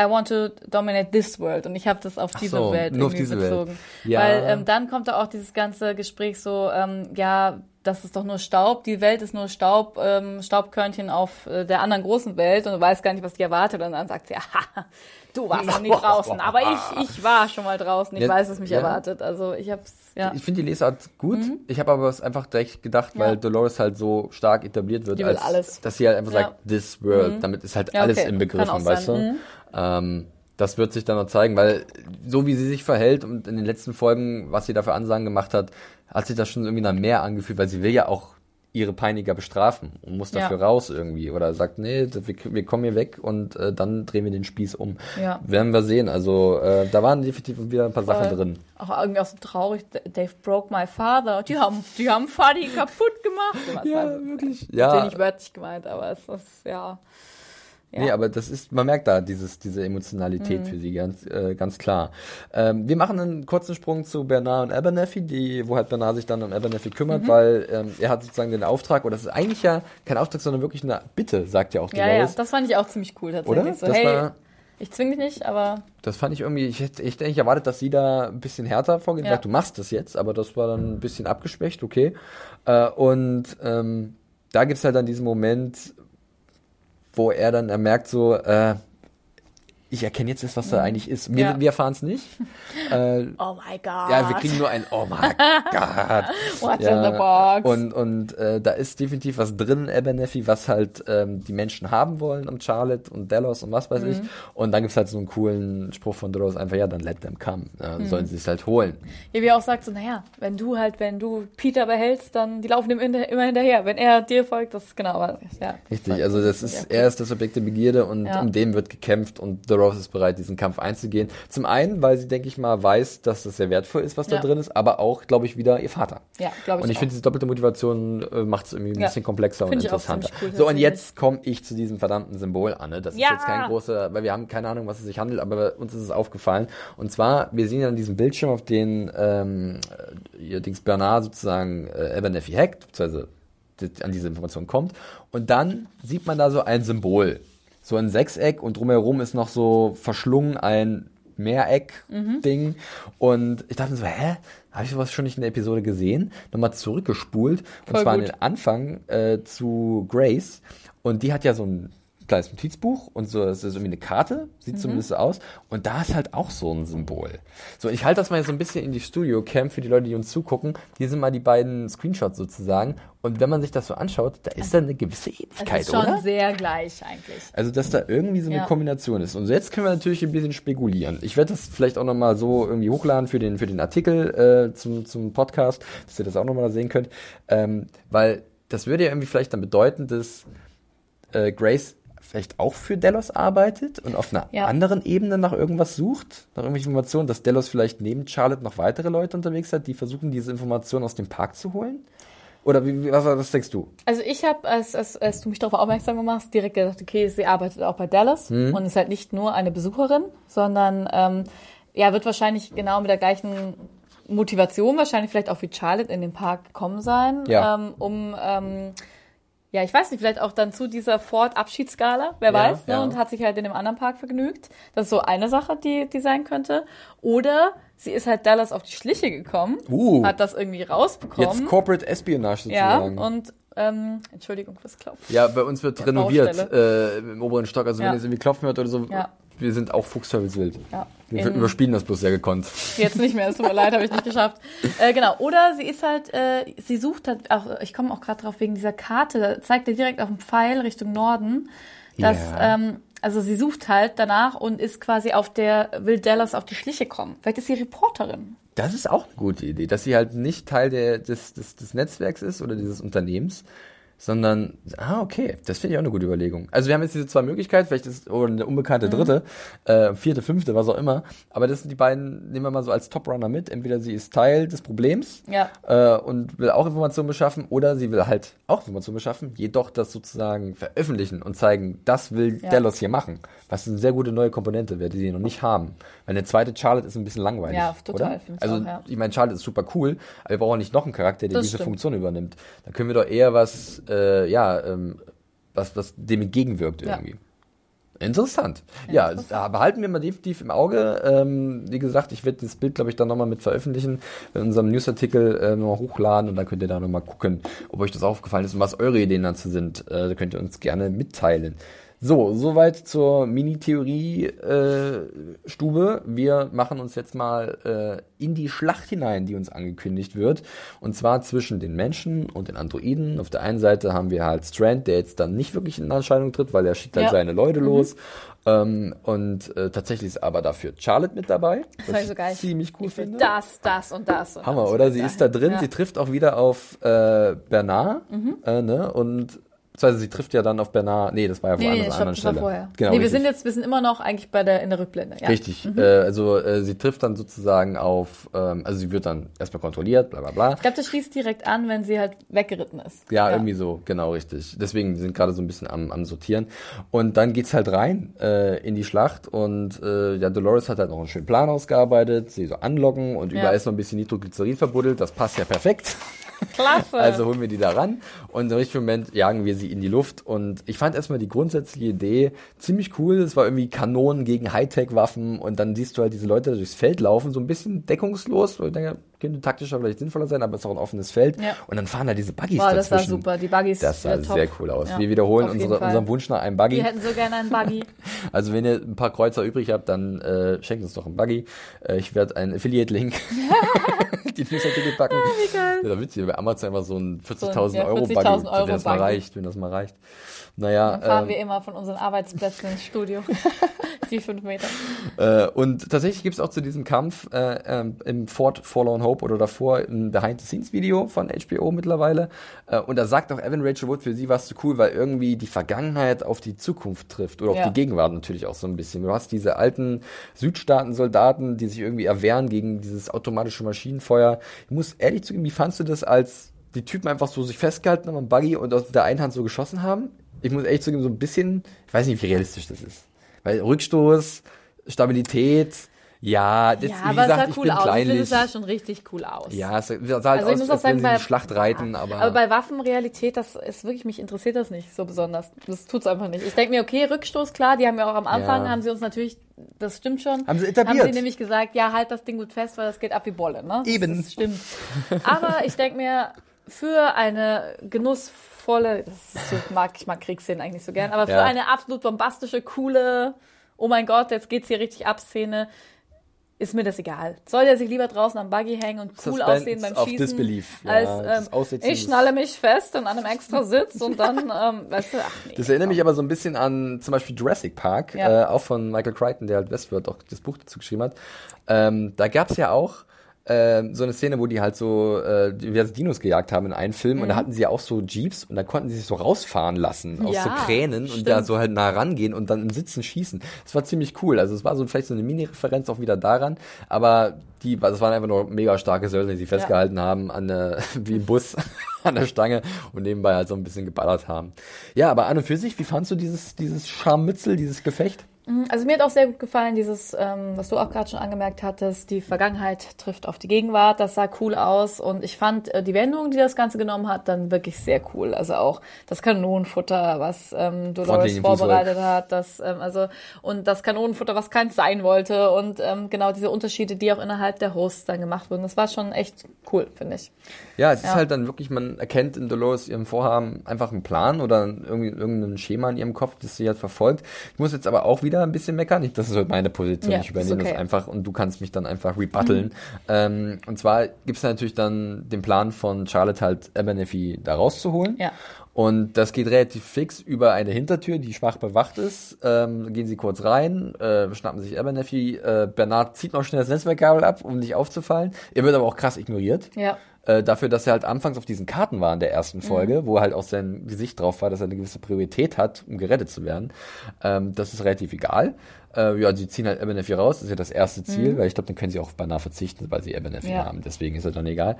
I want to dominate this world und ich habe das auf diese so, Welt nur auf diese Welt. bezogen. Ja. Weil ähm, dann kommt da auch dieses ganze Gespräch so, ähm, ja, das ist doch nur Staub, die Welt ist nur Staub, ähm, Staubkörnchen auf äh, der anderen großen Welt und du weißt gar nicht, was die erwartet und dann sagt sie, ja, du warst noch nie draußen, aber ich, ich war schon mal draußen, ich Ja, weiß, was mich ja. erwartet. Also ich hab's, ja. ich finde die Lesart gut. Ich habe aber es einfach direkt gedacht, weil Mhm. Ja. Dolores halt so stark etabliert wird, als, alles. dass sie halt einfach. Mhm. sagt, this world, damit ist halt alles okay. im Kann Begriffen, auch weißt sein. Mhm. Ähm, das wird sich dann noch zeigen, weil so wie sie sich verhält und in den letzten Folgen, was sie da für Ansagen gemacht hat, hat sich das schon irgendwie nach mehr angefühlt, weil sie will ja auch ihre Peiniger bestrafen und muss Ja. dafür raus irgendwie oder sagt, nee, wir, wir kommen hier weg und äh, dann drehen wir den Spieß um. Ja. Werden wir sehen. Also äh, da waren definitiv wieder ein paar Sachen Voll. drin. Auch irgendwie auch so traurig. Dave broke my father. Die haben, die haben Fadi kaputt gemacht. Was war- wirklich. Ja, nicht wörtlich gemeint, aber es ist, ja. Ja. Nee, aber das ist, man merkt da dieses, diese Emotionalität für sie ganz, äh, ganz klar. Ähm, wir machen einen kurzen Sprung zu Bernard und Abernathy, die, wo halt Bernard sich dann um Abernathy kümmert, weil ähm, er hat sozusagen den Auftrag, oder das ist eigentlich ja kein Auftrag, sondern wirklich eine Bitte, sagt ja auch Ja, ja, Dolores. das fand ich auch ziemlich cool tatsächlich. Oder? So, Das hey, war- ich zwing dich nicht, aber Das fand ich irgendwie, ich hätte ich hätte eigentlich erwartet, dass sie da ein bisschen härter vorgeht. Ja. Sagt, du machst das jetzt, aber das war dann ein bisschen abgeschwächt, okay. Äh, und ähm, da gibt's halt dann diesen Moment, wo er dann er merkt so, äh, ich erkenne jetzt, erst, was da eigentlich ist. Wir, Ja. wir erfahren es nicht. äh, oh my god. ja, wir kriegen nur ein Oh my God. What's ja, in the box? Und, und äh, da ist definitiv was drin, Abernathy, was halt ähm, die Menschen haben wollen und Charlotte und Delos und was weiß Mhm. ich. Und dann gibt's halt so einen coolen Spruch von Delos, einfach, ja, dann let them come. Ja, Mhm. Sollen sie es halt holen. Ja, wie er auch sagt, so, naja, wenn du halt, wenn du Peter behältst, dann die laufen ihm immer hinterher. Wenn er dir folgt, das genau, aber ja. Richtig, also das ist, Ja, er ist das Objekt der Begierde und um den wird gekämpft und The Rose ist bereit, diesen Kampf einzugehen. Zum einen, weil sie, denke ich mal, weiß, dass das sehr wertvoll ist, was da Ja. drin ist, aber auch, glaube ich, wieder ihr Vater. Ja, glaube ich Und ich finde, diese doppelte Motivation äh, macht es irgendwie ein Ja. bisschen komplexer und ich auch interessanter. cool, so, und jetzt komme ich zu diesem verdammten Symbol, Anne. Das Ja. ist jetzt kein großer, weil wir haben keine Ahnung, was es sich handelt, aber uns ist es aufgefallen. Und zwar, wir sehen an diesem Bildschirm, auf den ähm, äh, Dings Bernard sozusagen äh, hackt, beziehungsweise an diese Information kommt. Und dann sieht man da so ein Symbol. So ein Sechseck und drumherum ist noch so verschlungen ein Mehreck-Ding. Und ich dachte mir so, hä? Habe ich sowas schon nicht in der Episode gesehen? Nochmal zurückgespult. Und Voll zwar an gut. den Anfang äh, zu Grace. Und die hat ja so ein kleines Notizbuch und so, es ist irgendwie eine Karte, sieht Mhm. zumindest so aus. Und da ist halt auch so ein Symbol. So, ich halte das mal jetzt so ein bisschen in die Studio-Cam für die Leute, die uns zugucken. Hier sind mal die beiden Screenshots sozusagen. Und wenn man sich das so anschaut, da ist da eine gewisse Ähnlichkeit, ist schon oder? sehr gleich eigentlich. Also, dass da irgendwie so eine Ja. Kombination ist. Und jetzt können wir natürlich ein bisschen spekulieren. Ich werde das vielleicht auch nochmal so irgendwie hochladen für den, für den Artikel äh, zum, zum Podcast, dass ihr das auch nochmal sehen könnt. Ähm, weil das würde ja irgendwie vielleicht dann bedeuten, dass äh, Grace vielleicht auch für Delos arbeitet und auf einer Ja. anderen Ebene nach irgendwas sucht, nach irgendwelchen Informationen, dass Delos vielleicht neben Charlotte noch weitere Leute unterwegs hat, die versuchen, diese Informationen aus dem Park zu holen? Oder wie, was, was denkst du? Also ich habe, als, als, als du mich darauf aufmerksam gemacht hast, direkt gedacht, okay, sie arbeitet auch bei Dallas Mhm. und ist halt nicht nur eine Besucherin, sondern ähm, ja, wird wahrscheinlich genau mit der gleichen Motivation wahrscheinlich vielleicht auch wie Charlotte in den Park gekommen sein, Ja. ähm, um ähm, ja, ich weiß nicht, vielleicht auch dann zu dieser Ford-Abschiedsgala, wer Ja, weiß, ne, ja. und hat sich halt in dem anderen Park vergnügt. Das ist so eine Sache, die, die sein könnte. Oder sie ist halt Dallas auf die Schliche gekommen, Uh. hat das irgendwie rausbekommen. Jetzt Corporate Espionage Ja, sozusagen. und ähm, Entschuldigung fürs Klopfen. Ja, bei uns wird renoviert Baustelle. äh, im oberen Stock. Also Ja. wenn ihr irgendwie klopfen hört oder so, Ja. wir sind auch Fuchsteufelswild. Ja. Wir In- überspielen das bloß sehr gekonnt. Jetzt nicht mehr, es tut mir leid, habe ich nicht geschafft. Äh, genau, oder sie ist halt, äh, sie sucht halt auch, ich komme auch gerade drauf wegen dieser Karte, da zeigt er direkt auf dem Pfeil Richtung Norden, dass, Ja. ähm, also sie sucht halt danach und ist quasi auf der, will Dallas auf die Schliche kommen. Vielleicht ist sie Reporterin. Das ist auch eine gute Idee, dass sie halt nicht Teil der, des, des, des Netzwerks ist oder dieses Unternehmens, sondern, ah, okay, das finde ich auch eine gute Überlegung. Also wir haben jetzt diese zwei Möglichkeiten, vielleicht ist oder eine unbekannte Mhm. dritte, äh, vierte, fünfte, was auch immer, aber das sind die beiden, nehmen wir mal so als Top-Runner mit. Entweder sie ist Teil des Problems Ja. äh, und will auch Informationen beschaffen oder sie will halt auch Informationen beschaffen, jedoch das sozusagen veröffentlichen und zeigen, das will Ja. Delos hier machen. Was eine sehr gute neue Komponente wäre, die sie noch nicht haben. Weil eine zweite Charlotte ist ein bisschen langweilig. Ja, total, Oder? ich Also, auch, ja. ich meine, Charlotte ist super cool, aber wir brauchen nicht noch einen Charakter, der Das diese stimmt. Funktion übernimmt. Dann können wir doch eher was, äh, ja, ähm, was, was dem entgegenwirkt Ja. irgendwie. Interessant. Ja, da behalten wir mal definitiv im Auge. Ähm, wie gesagt, ich werde das Bild, glaube ich, dann nochmal mit veröffentlichen, in unserem Newsartikel äh, nochmal hochladen und dann könnt ihr da nochmal gucken, ob euch das aufgefallen ist und was eure Ideen dazu sind. Äh, da könnt ihr uns gerne mitteilen. So, soweit zur Mini-Theorie-Stube. wir machen uns jetzt mal äh, in die Schlacht hinein, die uns angekündigt wird. Und zwar zwischen den Menschen und den Androiden. Auf der einen Seite haben wir halt Strand, der jetzt dann nicht wirklich in Erscheinung tritt, weil er schickt halt Ja. seine Leute los. Ähm, und äh, tatsächlich ist aber dafür Charlotte mit dabei. Das war so geil. ziemlich cool Ich finde. das, das und das. Und Hammer, das. oder? Sie ist da drin, Ja. sie trifft auch wieder auf äh, Bernard Mhm. äh, ne? und beziehungsweise sie trifft ja dann auf Bernard, nee, das war ja Nee, woanders nee, an einer war Stelle. vorher. Genau, nee, wir sind jetzt, wir sind immer noch eigentlich bei der, in der Rückblende. Ja. Richtig. Mhm. Äh, also äh, sie trifft dann sozusagen auf, ähm, also sie wird dann erstmal kontrolliert, bla bla bla. Ich glaube, das schließt direkt an, wenn sie halt weggeritten ist. Ja, irgendwie so, genau richtig. Deswegen sind gerade so ein bisschen am, am Sortieren. Und dann geht's halt rein äh, in die Schlacht und äh, ja, Dolores hat halt noch einen schönen Plan ausgearbeitet, sie so anlocken und überall ist noch ein bisschen Nitroglycerin verbuddelt. Das passt ja perfekt. Klasse. Also holen wir die da ran und im richtigen Moment jagen wir sie in die Luft. Und ich fand erstmal die grundsätzliche Idee ziemlich cool. Es war irgendwie Kanonen gegen Hightech-Waffen und dann siehst du halt diese Leute durchs Feld laufen, so ein bisschen deckungslos. wo Ich denke, könnte taktischer vielleicht sinnvoller sein, aber es ist auch ein offenes Feld. Ja. Und dann fahren da diese Buggies Boah, das dazwischen. war super. Die Buggies Das sah äh, top. sehr cool aus. Ja, wir wiederholen unsere, unseren Wunsch nach einem Buggy. Wir hätten so gerne einen Buggy. Also wenn ihr ein paar Kreuzer übrig habt, dann äh, schenkt uns doch einen Buggy. Äh, ich werde einen Affiliate-Link die Newsartikel packen. wie geil. Ja, da witzig, bei Amazon einfach so ein 40.000 So ja, Euro 40.000 Buggy, Euro wenn das mal Buggy. reicht, wenn das mal reicht. Naja, Dann fahren ähm, wir immer von unseren Arbeitsplätzen ins Studio. Die fünf Meter. Äh, und tatsächlich gibt es auch zu diesem Kampf äh, ähm, im Fort Forlorn Hope oder davor ein Behind-the-Scenes-Video von HBO mittlerweile. Äh, und da sagt auch Evan Rachel Wood, für sie war es zu cool, weil irgendwie die Vergangenheit auf die Zukunft trifft oder auf Ja. die Gegenwart natürlich auch so ein bisschen. Du hast diese alten Südstaaten-Soldaten, die sich irgendwie erwehren gegen dieses automatische Maschinenfeuer. Ich muss ehrlich zugeben, wie fandst du das, als die Typen einfach so sich festgehalten haben am Buggy und aus der einen Hand so geschossen haben? Ich muss ehrlich zugeben, so ein bisschen, ich weiß nicht, wie realistisch das ist. Weil Rückstoß, Stabilität, ja, das, Ja, wie aber gesagt, es sah ich cool bin aus. Ich finde, kleinlich. es sah schon richtig cool aus. ja, es sah halt Also ich aus, muss auch sagen, sie bei die Schlacht reiten, aber, aber bei Waffenrealität, das ist wirklich, mich interessiert das nicht so besonders. Das tut's einfach nicht. Ich denke mir, okay, Rückstoß, klar, die haben ja auch am Anfang, Ja. haben sie uns natürlich, das stimmt schon. Haben sie etabliert. Haben sie nämlich gesagt, ja, halt das Ding gut fest, weil das geht ab wie Bolle, ne? Das, Eben. Das stimmt. Aber ich denke mir, für eine genussvolle, das so, mag, ich mag Kriegsszenen eigentlich so gern, aber für Ja. eine absolut bombastische, coole, oh mein Gott, jetzt geht's hier richtig ab Szene, ist mir das egal. Soll der sich lieber draußen am Buggy hängen und cool Suspense aussehen beim Schießen, disbelief. Ja, als ähm, ich schnalle mich fest in einem extra Sitz und dann, ähm, weißt du, ach nee. Das erinnert mich aber so ein bisschen an zum Beispiel Jurassic Park, Ja. äh, auch von Michael Crichton, der halt Westworld auch das Buch dazu geschrieben hat. Ähm, da gab's ja auch ähm, so eine Szene, wo die halt so äh, diverse Dinos gejagt haben in einem Film und da hatten sie ja auch so Jeeps und da konnten sie sich so rausfahren lassen aus Mhm. Ja, so Kränen und stimmt. da so halt nah rangehen und dann im Sitzen schießen. Das war ziemlich cool. Also es war so vielleicht so eine Mini-Referenz auch wieder daran, aber die, das waren einfach nur mega starke Söldner, die sie festgehalten haben an der, wie im Bus an der Stange und nebenbei halt so ein bisschen geballert haben. Ja, aber an und für sich, wie fandst du dieses, dieses Scharmützel, dieses Gefecht? Also mir hat auch sehr gut gefallen, dieses, ähm, was du auch gerade schon angemerkt hattest, die Vergangenheit trifft auf die Gegenwart, das sah cool aus und ich fand äh, die Wendung, die das Ganze genommen hat, dann wirklich sehr cool. Also auch das Kanonenfutter, was ähm, Dolores vorbereitet hat, das ähm, also und das Kanonenfutter, was keins sein wollte und ähm, genau diese Unterschiede, die auch innerhalb der Hosts dann gemacht wurden. Das war schon echt cool, finde ich. Ja, es ist Ja. halt dann wirklich, man erkennt in Dolores ihrem Vorhaben einfach einen Plan oder irgendwie irgendein Schema in ihrem Kopf, das sie halt verfolgt. Ich muss jetzt aber auch wieder ein bisschen meckern. Ich, das ist halt meine Position. Ja, ich übernehme okay. das einfach und du kannst mich dann einfach rebutteln. Ähm, und zwar gibt's natürlich dann den Plan von Charlotte halt Abernathy da rauszuholen. Ja. Und das geht relativ fix über eine Hintertür, die schwach bewacht ist. Ähm, gehen sie kurz rein, äh, schnappen sich Abernathy. Äh, Bernard zieht noch schnell das Netzwerkkabel ab, um nicht aufzufallen. Er wird aber auch krass ignoriert. Ja. Äh, dafür, dass er halt anfangs auf diesen Karten war in der ersten Folge, wo halt auch sein Gesicht drauf war, dass er eine gewisse Priorität hat, um gerettet zu werden. Ähm, das ist relativ egal. Äh, ja, sie ziehen halt Abernathy raus, das ist ja das erste Ziel, weil ich glaube, dann können sie auch beinahe verzichten, weil sie Abernathy Ja. haben. Deswegen ist es dann egal.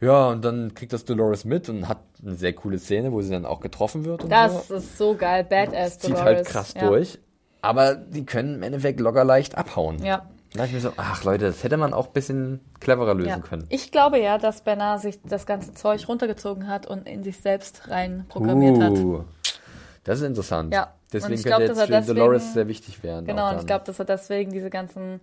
Ja, und dann kriegt das Dolores mit und hat eine sehr coole Szene, wo sie dann auch getroffen wird und Das so. ist so geil, Badass Zieht Dolores. halt krass ja. durch. Aber die können im Endeffekt locker leicht abhauen. Ja. Da ich mir so, ach Leute, das hätte man auch ein bisschen cleverer lösen Ja. können. Ich glaube ja, dass Bernard sich das ganze Zeug runtergezogen hat und in sich selbst rein programmiert hat. Uh, Das ist interessant. Ja. Deswegen ich könnte glaub, jetzt dass für deswegen- Dolores sehr wichtig werden. Genau, und ich glaube, dass er deswegen diese ganzen,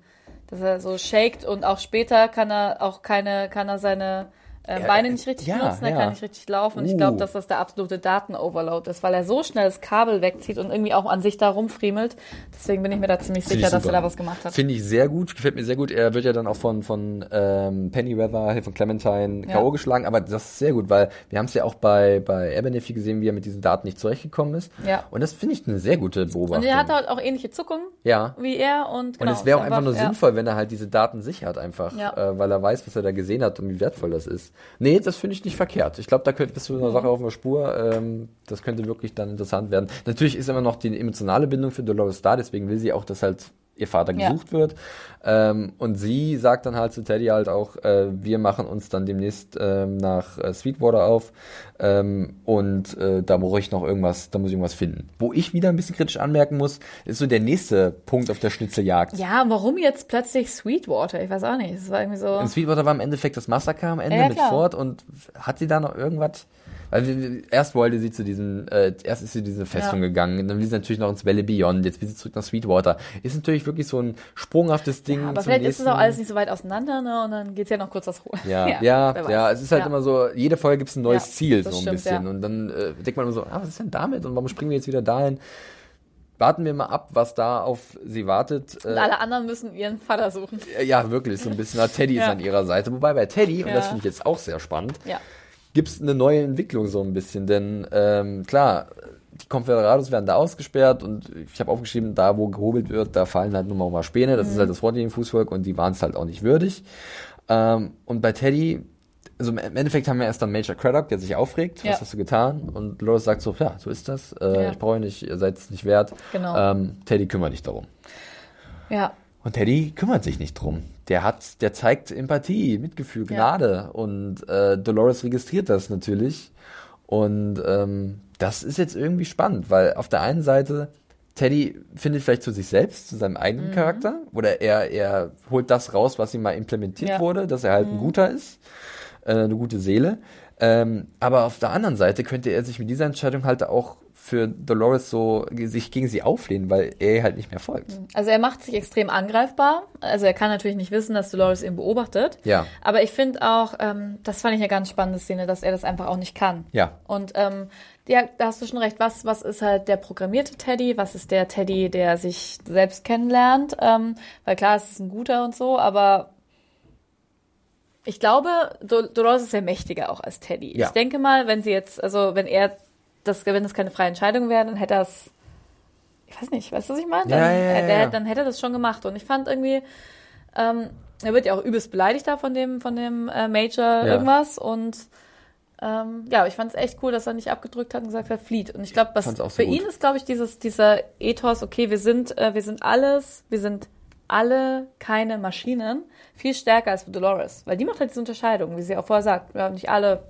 dass er so shakt und auch später kann er auch keine, kann er seine äh, Ja, Beine nicht richtig ja, benutzen, er ja. kann nicht richtig laufen. Und ich Uh. glaube, dass das der absolute Datenoverload ist, weil er so schnell das Kabel wegzieht und irgendwie auch an sich da rumfriemelt. Deswegen bin ich mir da ziemlich sicher, ich dass er da was gemacht hat. Finde ich sehr gut, gefällt mir sehr gut. Er wird ja dann auch von, von ähm, Pennyweather, von Clementine Ja. K.O. geschlagen, aber das ist sehr gut, weil wir haben es ja auch bei, bei Abernathy gesehen, wie er mit diesen Daten nicht zurechtgekommen ist. Ja. Und das finde ich eine sehr gute Beobachtung. Und er hat halt auch ähnliche Zuckungen ja. wie er und genau. Und es wäre auch einfach nur sinnvoll, wenn er halt diese Daten sichert einfach, äh, weil er weiß, was er da gesehen hat und wie wertvoll das ist. Ist. Nee, das finde ich nicht verkehrt. Ich glaube, da könnte bist du eine Sache auf der Spur. Ähm, das könnte wirklich dann interessant werden. Natürlich ist immer noch die emotionale Bindung für Dolores da, deswegen will sie auch, dass halt ihr Vater Ja. gesucht wird. Ähm, und sie sagt dann halt zu Teddy halt auch, äh, wir machen uns dann demnächst ähm, nach äh, Sweetwater auf ähm, und äh, da muss ich noch irgendwas, da muss ich irgendwas finden. Wo ich wieder ein bisschen kritisch anmerken muss, ist so der nächste Punkt auf der Schnitzeljagd. Ja, warum jetzt plötzlich Sweetwater? Ich weiß auch nicht. Es war irgendwie so. In Sweetwater war im Endeffekt das Massaker am Ende Ja, mit. Ford und hat sie da noch irgendwas? Wir- erst wollte sie zu diesem, äh, erst ist sie diese Festung Ja. gegangen, dann will sie natürlich noch ins Valley Beyond, jetzt will sie zurück nach Sweetwater. Ist natürlich wirklich so ein sprunghaftes Ding. aber zum vielleicht ist es auch nächsten. alles nicht so weit auseinander, ne? Und dann geht's ja noch kurz das Ruhe. Ja, ja, ja, weiß. es ist halt Ja. immer so, jede Folge gibt es ein neues Ja, Ziel, so ein stimmt, bisschen. ja. Und dann äh, denkt man immer so, ah, was ist denn damit? Und warum springen wir jetzt wieder dahin? Warten wir mal ab, was da auf sie wartet. Und Äh, alle anderen müssen ihren Vater suchen. ja, wirklich, so ein bisschen. Teddy ist Ja. an ihrer Seite. Wobei bei Teddy, und Ja. das finde ich jetzt auch sehr spannend, Ja. Gibt es eine neue Entwicklung so ein bisschen. Denn ähm, klar, die Confederados werden da ausgesperrt und ich habe aufgeschrieben, da wo gehobelt wird, da fallen halt nur mal, Späne. Das ist halt das Fußvolk und die waren es halt auch nicht würdig. Ähm, und bei Teddy, also im Endeffekt haben wir erst dann Major Craddock, der sich aufregt, Ja. was hast du getan? Und Dolores sagt so, ja, so ist das, äh, Ja. ich brauche nicht, ihr seid es nicht wert. Genau. Ähm, Teddy kümmert dich darum. Ja. Und Teddy kümmert sich nicht drum. Der hat, der zeigt Empathie, Mitgefühl, Ja. Gnade. Und äh, Dolores registriert das natürlich. Und ähm, das ist jetzt irgendwie spannend, weil auf der einen Seite Teddy findet vielleicht zu sich selbst, zu seinem eigenen Mhm. Charakter, oder er, er holt das raus, was ihm mal implementiert Ja. Mhm. wurde, dass er halt ein guter ist, äh, eine gute Seele. Ähm, aber auf der anderen Seite könnte er sich mit dieser Entscheidung halt auch für Dolores so sich gegen sie auflehnen, weil er halt nicht mehr folgt. Also er macht sich extrem angreifbar. Also er kann natürlich nicht wissen, dass Dolores ihn beobachtet. Ja. Aber ich finde auch, ähm, das fand ich eine ganz spannende Szene, dass er das einfach auch nicht kann. Ja. Und ähm, ja, da hast du schon recht. Was, was ist halt der programmierte Teddy? Was ist der Teddy, der sich selbst kennenlernt? Ähm, weil klar, es ist ein guter und so, aber ich glaube, Do Dolores ist ja mächtiger auch als Teddy. Ja. Ich denke mal, wenn sie jetzt, also wenn er das, wenn das keine freie Entscheidung wäre, dann hätte er es, ich weiß nicht, weißt du, was ich meine? Dann, Ja, ja, ja, äh, der- ja. dann hätte er das schon gemacht. Und ich fand irgendwie, ähm, er wird ja auch übelst beleidigt da von dem, von dem äh, Major irgendwas und ähm, ja, ich fand es echt cool, dass er nicht abgedrückt hat und gesagt hat, flieht. Und ich glaube, was so für gut. ihn ist, glaube ich, dieses, dieser Ethos, okay, wir sind, äh, wir sind alles, wir sind alle keine Maschinen, viel stärker als für Dolores. Weil die macht halt diese Unterscheidung, wie sie auch vorher sagt. Ja, nicht alle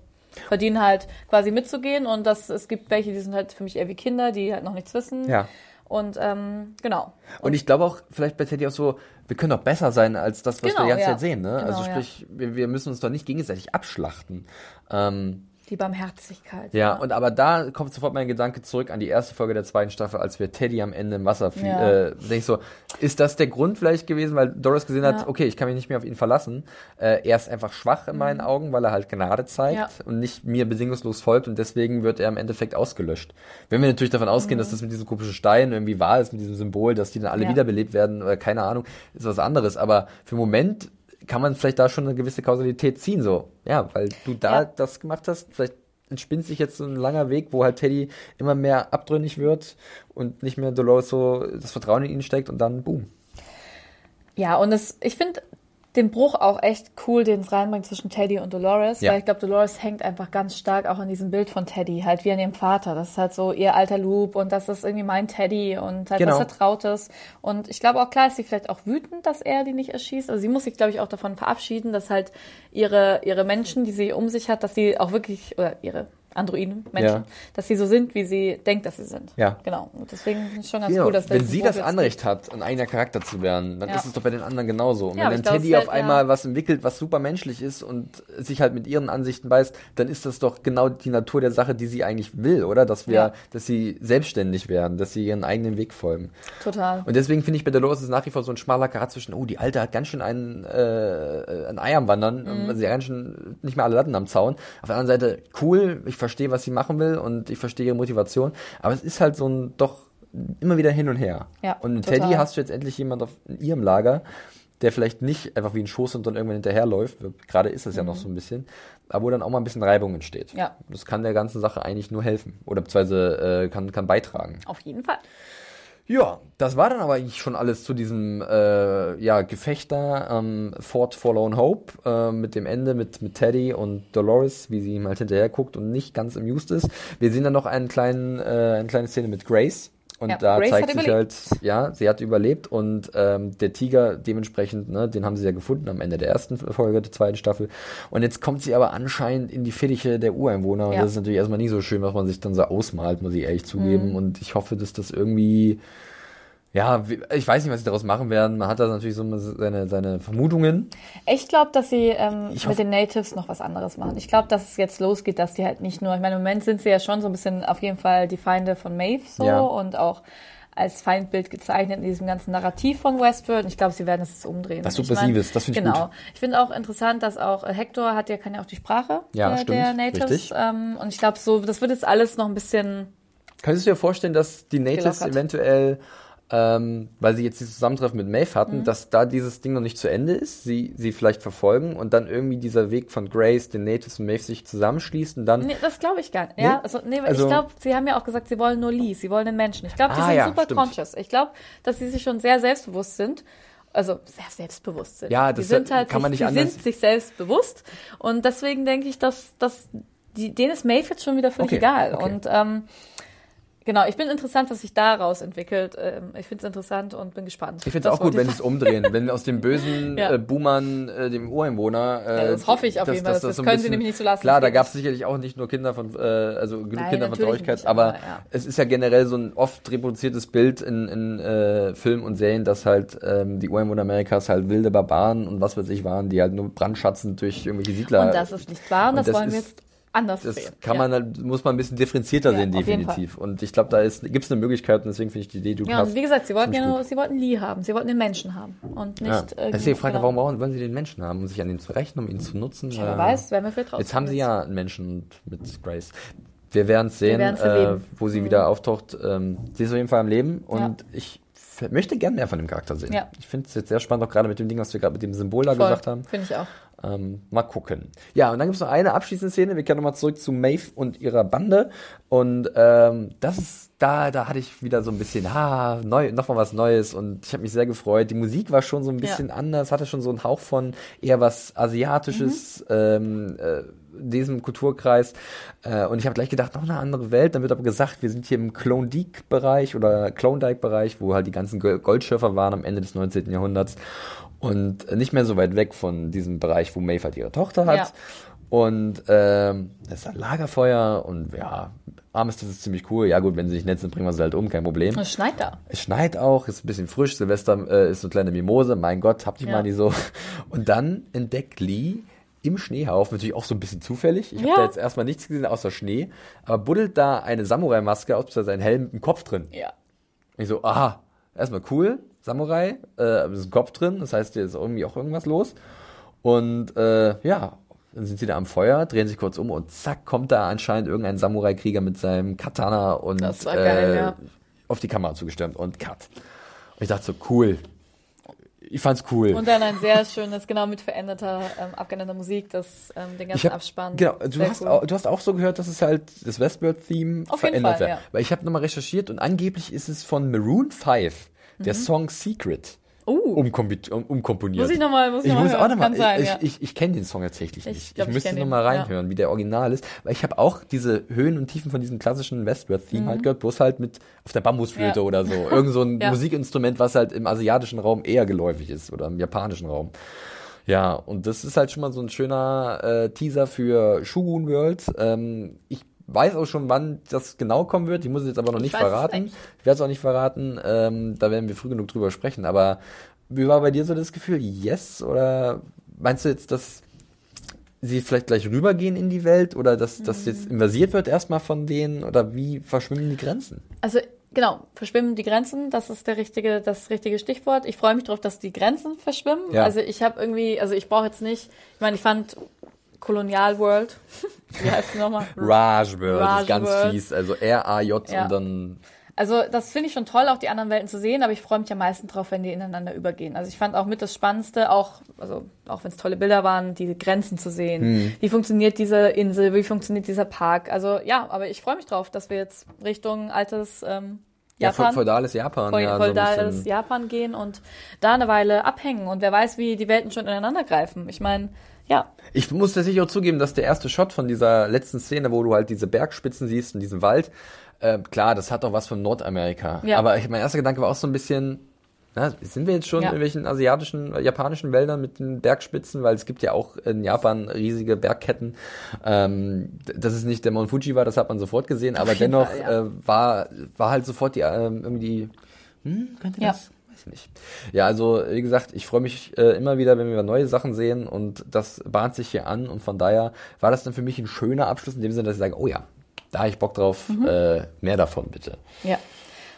verdienen halt quasi mitzugehen und das, es gibt welche, die sind halt für mich eher wie Kinder, die halt noch nichts wissen. Ja. Und ähm, genau. Und ich glaube auch, vielleicht bei Teddy auch so, wir können doch besser sein als das, was Genau, wir die ganze ja. Zeit sehen. Ne? Genau, also ja. sprich, wir, wir müssen uns doch nicht gegenseitig abschlachten. Ähm, Die Barmherzigkeit. ja, und aber da kommt sofort mein Gedanke zurück an die erste Folge der zweiten Staffel, als wir Teddy am Ende im Wasser fliegen. Ja. Äh, denke ich so, ist das der Grund vielleicht gewesen, weil Doris gesehen hat, Ja. okay, ich kann mich nicht mehr auf ihn verlassen. Äh, er ist einfach schwach in meinen Augen, weil er halt Gnade zeigt Mhm. Ja. und nicht mir bedingungslos folgt und deswegen wird er im Endeffekt ausgelöscht. Wenn wir natürlich davon ausgehen, dass das mit diesem komischen Stein irgendwie wahr ist, mit diesem Symbol, dass die dann alle Mhm. Ja. wiederbelebt werden oder keine Ahnung, ist was anderes. Aber für den Moment kann man vielleicht da schon eine gewisse Kausalität ziehen, so. Ja, weil du da Ja. das gemacht hast, vielleicht entspinnt sich jetzt so ein langer Weg, wo halt Teddy immer mehr abtrünnig wird und nicht mehr Dolores so das Vertrauen in ihn steckt und dann boom. Ja, und es, ich finde den Bruch auch echt cool, den es reinbringt zwischen Teddy und Dolores, Ja. weil ich glaube, Dolores hängt einfach ganz stark auch an diesem Bild von Teddy, halt wie an ihrem Vater. Das ist halt so ihr alter Loop und das ist irgendwie mein Teddy und halt Genau. was Vertrautes. Und ich glaube auch, klar ist sie vielleicht auch wütend, dass er die nicht erschießt. Also sie muss sich, glaube ich, auch davon verabschieden, dass halt ihre, ihre Menschen, die sie um sich hat, dass sie auch wirklich, oder ihre Androiden, Menschen, Ja. dass sie so sind, wie sie denkt, dass sie sind. Ja. Genau. Und deswegen finde ich schon ganz Genau. cool, dass da wenn sie das Anrecht hat, ein eigener Charakter zu werden, dann Ja. ist es doch bei den anderen genauso. Und Ja, wenn dann Teddy es auf fällt- einmal was entwickelt, was super menschlich ist und sich halt mit ihren Ansichten beißt, dann ist das doch genau die Natur der Sache, die sie eigentlich will, oder? Dass wir, dass sie selbstständig werden, dass sie ihren eigenen Weg folgen. Total. Und deswegen finde ich bei Dolores ist nach wie vor so ein schmaler Karat zwischen, oh, die Alte hat ganz schön einen, äh, ein Ei am Wandern, Mhm. sie hat ganz schön nicht mehr alle Latten am Zaun. Auf der anderen Seite, cool, ich verstehe, was sie machen will und ich verstehe ihre Motivation, aber es ist halt so ein doch immer wieder hin und her. Ja, und mit total. Teddy hast du jetzt endlich jemand auf, in ihrem Lager, der vielleicht nicht einfach wie ein Schoß und dann irgendwann hinterherläuft, gerade ist es ja noch so ein bisschen, aber wo dann auch mal ein bisschen Reibung entsteht. Mhm. Ja. Das kann der ganzen Sache eigentlich nur helfen oder beziehungsweise äh, kann, kann beitragen. Auf jeden Fall. Ja, das war dann aber eigentlich schon alles zu diesem äh, ja, Gefecht da, ähm, Fort Forlorn Hope, äh, mit dem Ende mit, mit Teddy und Dolores, wie sie ihm halt hinterher guckt und nicht ganz amused ist. Wir sehen dann noch einen kleinen, äh, eine kleine Szene mit Grace. Und Ja, da Grace zeigt sich überlebt. halt, ja, sie hat überlebt und ähm, der Tiger dementsprechend, ne, den haben sie ja gefunden am Ende der ersten Folge der zweiten Staffel. Und jetzt kommt sie aber anscheinend in die Fittiche der Ureinwohner und Ja. das ist natürlich erstmal nicht so schön, was man sich dann so ausmalt, muss ich ehrlich zugeben. Mhm. Und ich hoffe, dass das irgendwie ja, ich weiß nicht, was sie daraus machen werden. Man hat da natürlich so seine, seine Vermutungen. Ich glaube, dass sie ähm, mit hoffe- den Natives noch was anderes machen. Ich glaube, dass es jetzt losgeht, dass die halt nicht nur, ich meine, im Moment sind sie ja schon so ein bisschen auf jeden Fall die Feinde von Maeve so Ja. und auch als Feindbild gezeichnet in diesem ganzen Narrativ von Westworld. Und ich glaube, sie werden es jetzt umdrehen. Was Ich Subversives, das finde ich genau. gut. Ich finde auch interessant, dass auch äh, Hector hat ja, kann ja auch die Sprache Ja, der, stimmt, der Natives. richtig. Ähm, und ich glaube, so, das wird jetzt alles noch ein bisschen Könntest du dir vorstellen, dass die Natives eventuell, ähm, weil sie jetzt dieses Zusammentreffen mit Maeve hatten, Mhm. dass da dieses Ding noch nicht zu Ende ist, sie, sie vielleicht verfolgen und dann irgendwie dieser Weg von Grace, den Natives und Maeve sich zusammenschließt und dann. Nee, das glaube ich gar nicht. Nee? Ja, also, nee, Also- ich glaube, sie haben ja auch gesagt, sie wollen nur Lee, sie wollen den Menschen. Ich glaube, die Ah, sind ja, super stimmt. conscious. Ich glaube, dass sie sich schon sehr selbstbewusst sind. Also sehr selbstbewusst sind. Ja, die das sind halt kann man sich, nicht die anders- sind sich selbst bewusst. Und deswegen denke ich, dass, dass die, denen ist Maeve jetzt schon wieder völlig Okay, egal. okay. Und ähm, genau, ich bin interessant, was sich daraus entwickelt. Ähm, ich finde es interessant und bin gespannt. Ich finde es Das auch gut, wenn sie es umdrehen. wenn aus dem bösen Ja. äh, Boomern, äh, dem Ureinwohner. Äh, Ja, das hoffe ich auf jeden Fall. Das- das so ein können sie nämlich nicht so lassen. Klar, Das da gab es sicherlich auch nicht nur Kinder von, äh, also genug Nein, Kinder von Traurigkeit, nicht, aber aber ja. es ist ja generell so ein oft reproduziertes Bild in, in äh, Filmen und Serien, dass halt ähm, die Ureinwohner Amerikas halt wilde Barbaren und was weiß ich waren, die halt nur brandschatzend durch irgendwelche Siedler. Und das ist nicht wahr und, Und das, das wollen wir jetzt anders das sehen. kann Ja. man halt, muss man ein bisschen differenzierter Ja, sehen, definitiv. Und ich glaube, da gibt es eine Möglichkeit und deswegen finde ich die Idee, die du Ja, und wie gesagt, sie wollten ja nur, sie wollten Lee haben, sie wollten den Menschen haben und nicht Ja. irgendwie- Das ist die Frage, genau. warum wollen sie den Menschen haben? Um sich an ihn zu rächen, um ihn zu nutzen? Ja, wer Äh, weiß, werden wir vielleicht Jetzt haben sie ja einen Menschen mit Grace. Wir werden es sehen, äh, wo sie Mhm. wieder auftaucht. Ähm, sie ist auf jeden Fall am Leben und ich möchte gern mehr von dem Charakter sehen. Ich finde es jetzt sehr spannend, auch gerade mit dem Ding, was wir gerade mit dem Symbol da Voll, gesagt haben. Finde ich auch. Ähm, mal gucken. Ja, und dann gibt es noch eine abschließende Szene. Wir kehren nochmal zurück zu Maeve und ihrer Bande. Und ähm, das ist, da, da hatte ich wieder so ein bisschen, ha, neu, noch mal was Neues. Und ich habe mich sehr gefreut. Die Musik war schon so ein bisschen anders, hatte schon so einen Hauch von eher was Asiatisches, ähm, äh, diesem Kulturkreis. Äh, und ich habe gleich gedacht, noch eine andere Welt. Dann wird aber gesagt, wir sind hier im Klondike-Bereich oder Klondike-Bereich, wo halt die ganzen Go- Goldschürfer waren am Ende des 19. Jahrhunderts. Und nicht mehr so weit weg von diesem Bereich, wo halt ihre Tochter hat. Ja. Und ähm, das ist ein Lagerfeuer und ja, Armistice ist ziemlich cool. Ja gut, wenn sie nicht nett sind, bringen wir sie halt um, kein Problem. Und es schneit da. Es schneit auch, ist ein bisschen frisch. Silvester äh, ist so eine kleine Mimose. Mein Gott, habt ihr Ja. mal die so. Und dann entdeckt Lee im Schneehaufen, natürlich auch so ein bisschen zufällig. Ich habe Ja. da jetzt erstmal nichts gesehen außer Schnee, aber buddelt da eine Samurai-Maske aus, beziehungsweise einen Helm mit dem Kopf drin. Ja. Ich so, aha, erstmal cool, Samurai, äh, ist ein Kopf drin, das heißt, hier ist irgendwie auch irgendwas los. Und äh, ja, dann sind sie da am Feuer, drehen sich kurz um und zack, kommt da anscheinend irgendein Samurai-Krieger mit seinem Katana und war geil, äh, ja. auf die Kamera zugestürmt und cut. Und ich dachte so, cool. Ich fand's cool. Und dann ein sehr schönes, genau mit veränderter, ähm, abgeänderter Musik, das ähm, den ganzen hab, Abspann. Genau, du hast, cool. auch, du hast auch so gehört, dass es halt das Westworld-Theme Auf jeden verändert Fall, wird. ja. Weil ich habe nochmal recherchiert und angeblich ist es von Maroon 5, Mhm. Der Song Secret. Uh. um, umkomponiert. Muss ich noch mal- muss ich ich noch muss hören. auch noch mal, Kann sein, ich, ja. ich, ich kenne den Song tatsächlich Ich nicht. glaub, ich ich müsste kenn noch ihn, mal ja. reinhören, wie der Original ist, weil ich habe auch diese Höhen und Tiefen von diesem klassischen Westworld-Theme halt gehört, bloß halt mit auf der Bambusflöte Mhm. Ja. oder so. Irgend so ein. Musikinstrument, was halt im asiatischen Raum eher geläufig ist oder im japanischen Raum. Ja, und das ist halt schon mal so ein schöner äh, Teaser für Shogun World. Ähm, ich weiß auch schon, wann das genau kommen wird. Ich muss es jetzt aber noch nicht verraten. Ich werde es auch nicht verraten. Ähm, da werden wir früh genug drüber sprechen. Aber wie war bei dir so das Gefühl? Yes? Oder meinst du jetzt, dass sie vielleicht gleich rübergehen in die Welt oder dass das jetzt Mhm. invasiert wird erstmal von denen oder wie verschwimmen die Grenzen? Also genau, verschwimmen die Grenzen, das ist der richtige, das richtige Stichwort. Ich freue mich darauf, dass die Grenzen verschwimmen. Ja. Also ich habe irgendwie, also ich brauche jetzt nicht, ich meine, ich fand Kolonial World, wie heißt die nochmal? Raj World, das Raj ist ganz World. fies. Also R-A-J Ja. und dann Also das finde ich schon toll, auch die anderen Welten zu sehen, aber ich freue mich am meisten drauf, wenn die ineinander übergehen. Also ich fand auch mit das Spannendste, auch, also auch wenn es tolle Bilder waren, diese Grenzen zu sehen. Hm. Wie funktioniert diese Insel, wie funktioniert dieser Park? Also ja, aber ich freue mich drauf, dass wir jetzt Richtung altes, ähm, Japan. Ja, feudales Japan. Feud- ja, so feudales. Japan gehen und da eine Weile abhängen. Und wer weiß, wie die Welten schon ineinander greifen. Ich meine, ja, Ich muss tatsächlich auch zugeben, dass der erste Shot von dieser letzten Szene, wo du halt diese Bergspitzen siehst und diesen Wald, äh, klar, das hat doch was von Nordamerika. Ja. Aber ich, mein erster Gedanke war auch so ein bisschen, na, sind wir jetzt schon Ja. in irgendwelchen asiatischen, äh, japanischen Wäldern mit den Bergspitzen? Weil es gibt ja auch in Japan riesige Bergketten. Ähm, dass es nicht der Mount Fuji war, das hat man sofort gesehen, aber dennoch Fall, ja. äh, war, war halt sofort die, ähm, irgendwie, hm, könnte Ja. das? Weiß ich nicht. Ja, also wie gesagt, ich freue mich äh, immer wieder, wenn wir neue Sachen sehen und das bahnt sich hier an und von daher war das dann für mich ein schöner Abschluss in dem Sinne, dass ich sage, oh ja, da habe ich Bock drauf, Mhm. äh, mehr davon bitte. Ja.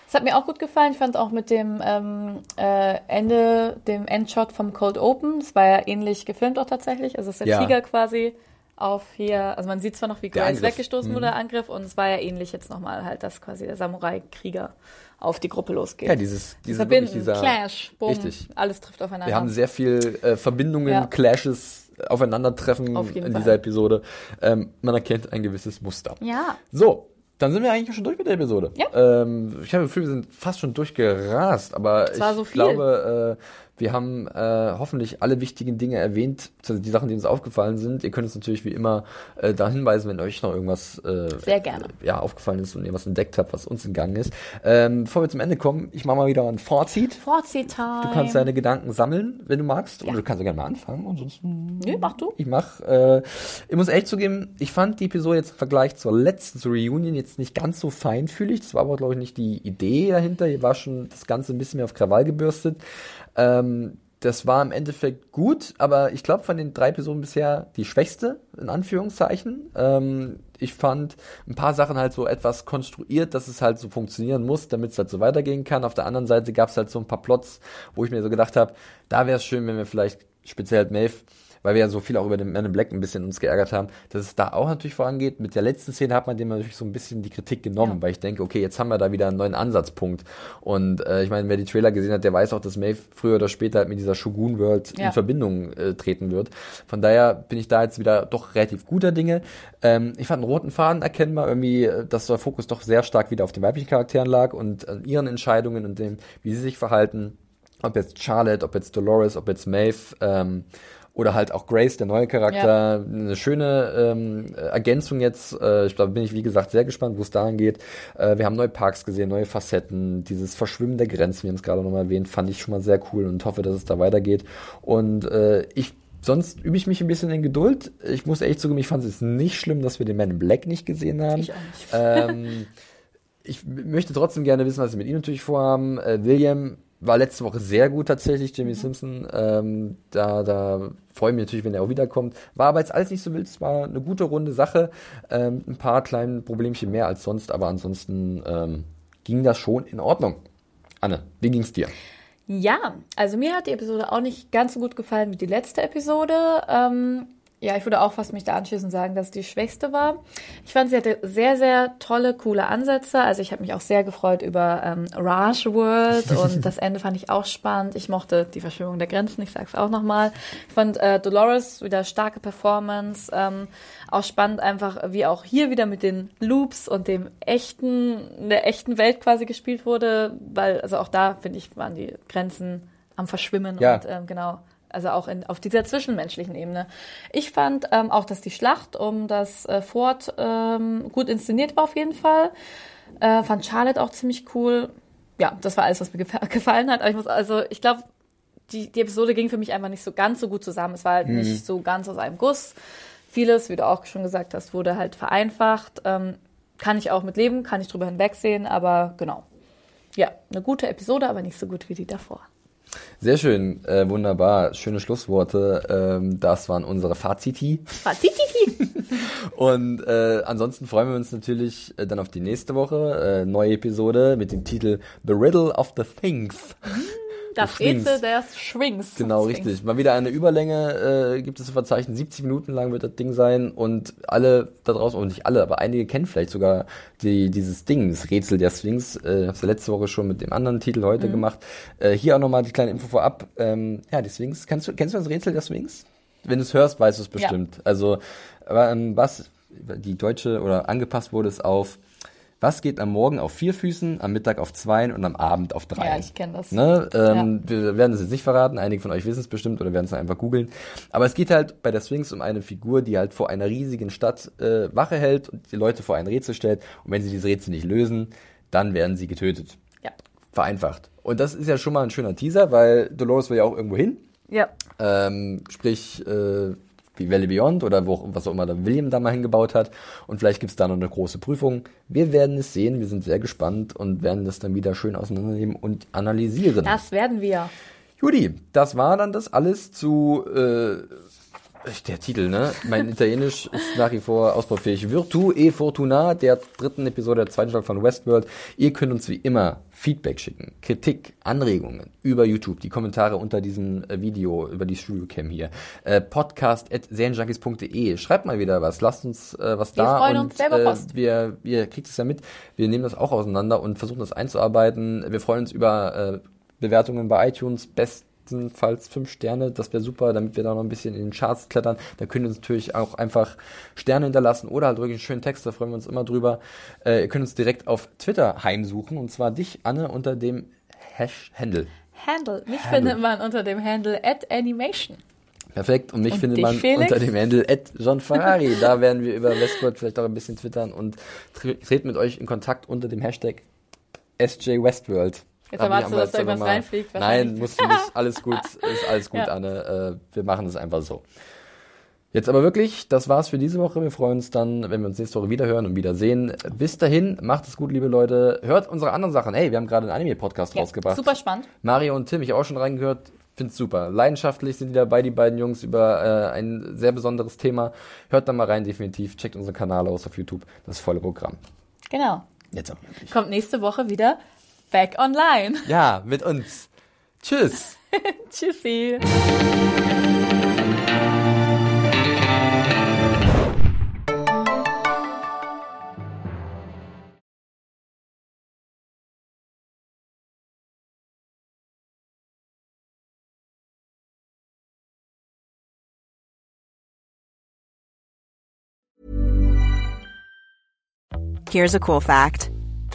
Es hat mir auch gut gefallen. Ich fand auch mit dem ähm, äh, Ende, dem Endshot vom Cold Open, das war ja ähnlich gefilmt auch tatsächlich. Also es ist der Ja. Tiger quasi auf hier, also man sieht zwar noch, wie Grace weggestoßen Mhm. wurde, der Angriff, und es war ja ähnlich jetzt nochmal halt, dass quasi der Samurai-Krieger auf die Gruppe losgeht. Ja, dieses, diese, Verbinden, dieser, Clash, Boom, Richtig. alles trifft aufeinander. Wir haben sehr viel äh, Verbindungen, Ja. Clashes, Aufeinandertreffen Auf in Fall. dieser Episode. Ähm, man erkennt ein gewisses Muster. ja, So, dann sind wir eigentlich schon durch mit der Episode. Ja. Ähm, ich habe das Gefühl, wir sind fast schon durchgerast, aber ich so glaube, äh, wir haben äh, hoffentlich alle wichtigen Dinge erwähnt, also die Sachen, die uns aufgefallen sind. Ihr könnt uns natürlich wie immer äh, da hinweisen, wenn euch noch irgendwas äh, Sehr gerne. ja, aufgefallen ist und ihr was entdeckt habt, was uns entgangen ist. Ähm, bevor wir zum Ende kommen, ich mache mal wieder ein Fazit. Fazit-Time. Du kannst deine Gedanken sammeln, wenn du magst. Ja. Oder du kannst ja gerne mal anfangen. Ansonsten. Nö, mach du. Ich mach. Äh, ich muss echt zugeben, ich fand die Episode jetzt im Vergleich zur letzten, zur Reunion, jetzt nicht ganz so feinfühlig. Das war aber, glaube ich, nicht die Idee dahinter. Hier war schon das Ganze ein bisschen mehr auf Krawall gebürstet. Ähm, das war im Endeffekt gut, aber ich glaube von den drei Episoden bisher die schwächste, in Anführungszeichen. Ähm, ich fand ein paar Sachen halt so etwas konstruiert, dass es halt so funktionieren muss, damit es halt so weitergehen kann. Auf der anderen Seite gab es halt so ein paar Plots, wo ich mir so gedacht habe, da wäre es schön, wenn wir vielleicht speziell halt Maeve weil wir ja so viel auch über den Man in Black ein bisschen uns geärgert haben, dass es da auch natürlich vorangeht. Mit der letzten Szene hat man dem natürlich so ein bisschen die Kritik genommen, Ja. weil ich denke, okay, jetzt haben wir da wieder einen neuen Ansatzpunkt. Und äh, ich meine, wer die Trailer gesehen hat, der weiß auch, dass Maeve früher oder später halt mit dieser Shogun World Ja. in Verbindung äh, treten wird. Von daher bin ich da jetzt wieder doch relativ guter Dinge. Ähm, ich fand einen roten Faden erkennbar, irgendwie, äh, dass der Fokus doch sehr stark wieder auf den weiblichen Charakteren lag und an ihren Entscheidungen und dem, wie sie sich verhalten. Ob jetzt Charlotte, ob jetzt Dolores, ob jetzt Maeve, ähm, oder halt auch Grace, der neue Charakter. Eine schöne ähm, Ergänzung jetzt. Äh, ich glaube, bin ich wie gesagt sehr gespannt, wo es dahin geht. Äh, wir haben neue Parks gesehen, neue Facetten. Dieses Verschwimmen der Grenzen, wir es gerade nochmal erwähnt, fand ich schon mal sehr cool und hoffe, dass es da weitergeht. Und äh, ich Sonst übe ich mich ein bisschen in Geduld. Ich muss echt zugeben, ich fand es nicht schlimm, dass wir den Man in Black nicht gesehen haben. Ich auch nicht. Ähm, ich möchte trotzdem gerne wissen, was sie mit ihm natürlich vorhaben. Äh, William war letzte Woche sehr gut tatsächlich, Jimmy Simpson. Ähm, da, da freue ich mich natürlich, wenn er auch wiederkommt. War aber jetzt alles nicht so wild. Es war eine gute runde Sache. Ähm, ein paar kleine Problemchen mehr als sonst, aber ansonsten ähm, ging das schon in Ordnung. Anne, wie ging's dir? Ja, also mir hat die Episode auch nicht ganz so gut gefallen wie die letzte Episode. Ähm, ja, ich würde auch fast mich da anschließen und sagen, dass es die schwächste war. Ich fand, sie hatte sehr, sehr tolle, coole Ansätze. Also ich habe mich auch sehr gefreut über ähm, Raj World und das Ende fand ich auch spannend. Ich mochte die Verschwörung der Grenzen, ich sag's auch nochmal. Ich fand äh, Dolores wieder starke Performance. Ähm, auch spannend einfach, wie auch hier wieder mit den Loops und dem echten, der echten Welt quasi gespielt wurde, weil, also auch da, finde ich, waren die Grenzen am Verschwimmen Ja. und ähm, genau, also auch in, auf dieser zwischenmenschlichen Ebene. Ich fand ähm, auch, dass die Schlacht um das äh, Fort ähm, gut inszeniert war auf jeden Fall. Äh, fand Charlotte auch ziemlich cool. Ja, das war alles, was mir gefa- gefallen hat. Aber ich muss, also ich glaube, die, die Episode ging für mich einfach nicht so ganz so gut zusammen. Es war halt nicht so ganz aus einem Guss. Vieles, wie du auch schon gesagt hast, wurde halt vereinfacht. Ähm, kann ich auch mit leben, kann ich drüber hinwegsehen, aber genau. Ja, eine gute Episode, aber nicht so gut wie die davor. Sehr schön, äh, wunderbar, schöne Schlussworte. Ähm, das waren unsere Faziti. Fatititi. Und äh, ansonsten freuen wir uns natürlich äh, dann auf die nächste Woche. Äh, neue Episode mit dem Titel The Riddle of the Things. Das. Rätsel des Schwings. Genau, richtig. Mal wieder eine Überlänge äh, gibt es zu verzeichnen. 70 Minuten lang wird das Ding sein und alle da draußen, und nicht alle, aber einige kennen vielleicht sogar die, dieses Ding, das Rätsel der Sphinx. Äh, hab's ja letzte Woche schon mit dem anderen Titel heute gemacht. Äh, hier auch nochmal die kleine Info vorab. Ähm, ja, die Sphinx. Kennst du, kennst du das Rätsel der Sphinx? Wenn du es hörst, weißt du es bestimmt. Also, aber, ähm, was die deutsche oder angepasst wurde es auf Was geht am Morgen auf vier Füßen, am Mittag auf zwei und am Abend auf drei? Ja, ich kenne das. Ne? Ähm, Wir werden es jetzt nicht verraten, einige von euch wissen es bestimmt oder werden es einfach googeln. Aber es geht halt bei der Sphinx um eine Figur, die halt vor einer riesigen Stadt äh, Wache hält und die Leute vor ein Rätsel stellt. Und wenn sie diese Rätsel nicht lösen, dann werden sie getötet. Ja. Vereinfacht. Und das ist ja schon mal ein schöner Teaser, weil Dolores will ja auch irgendwo hin. Ja. Ähm, sprich, äh, wie Valley Beyond oder wo, was auch immer der William da mal hingebaut hat. Und vielleicht gibt's da noch eine große Prüfung. Wir werden es sehen, wir sind sehr gespannt und werden das dann wieder schön auseinandernehmen und analysieren. Das werden wir. Judy, das war dann das alles zu äh, der Titel, ne? Mein Italienisch ist nach wie vor ausbaufähig. Virtu e Fortuna, der dritten Episode der zweiten Staffel von Westworld. Ihr könnt uns wie immer Feedback schicken, Kritik, Anregungen über YouTube, die Kommentare unter diesem äh, Video, über die Studiocam hier. Äh, podcast at serienjunkies.de. Schreibt mal wieder was, lasst uns äh, was Wir da. freuen und uns selber äh, Post. wir, ihr kriegt es ja mit. Wir nehmen das auch auseinander und versuchen das einzuarbeiten. Wir freuen uns über äh, Bewertungen bei iTunes, bestenfalls fünf Sterne, das wäre super, damit wir da noch ein bisschen in den Charts klettern. Da könnt ihr uns natürlich auch einfach Sterne hinterlassen oder halt wirklich einen schönen Text, da freuen wir uns immer drüber. Äh, ihr könnt uns direkt auf Twitter heimsuchen und zwar dich, Anne, unter dem Hash-Handle. Handle. Mich Handle. findet man unter dem Handle at Animation. Perfekt. Und mich Und findet man Felix? unter dem Handle at John Ferrari. da werden wir über Westworld vielleicht auch ein bisschen twittern und tre treten mit euch in Kontakt unter dem Hashtag SJ Westworld. Jetzt erwartest du, dass da irgendwas reinfliegt, Nein, musst du nicht. Alles gut. Ist alles gut, Ja. Anne. Äh, wir machen es einfach so. Jetzt aber wirklich, das war's für diese Woche. Wir freuen uns dann, wenn wir uns nächste Woche wieder hören und wieder sehen. Bis dahin, macht es gut, liebe Leute. Hört unsere anderen Sachen. Hey, wir haben gerade einen Anime-Podcast Ja, rausgebracht. super spannend. Mario und Tim, ich habe auch schon reingehört. Find's super. Leidenschaftlich sind die dabei, die beiden Jungs, über äh, ein sehr besonderes Thema. Hört da mal rein, definitiv. Checkt unseren Kanal aus auf YouTube. Das volle Programm. Genau. Jetzt aber wirklich. Kommt nächste Woche wieder back online. Ja, mit uns. Tschüss. Tschüssi. Here's a cool fact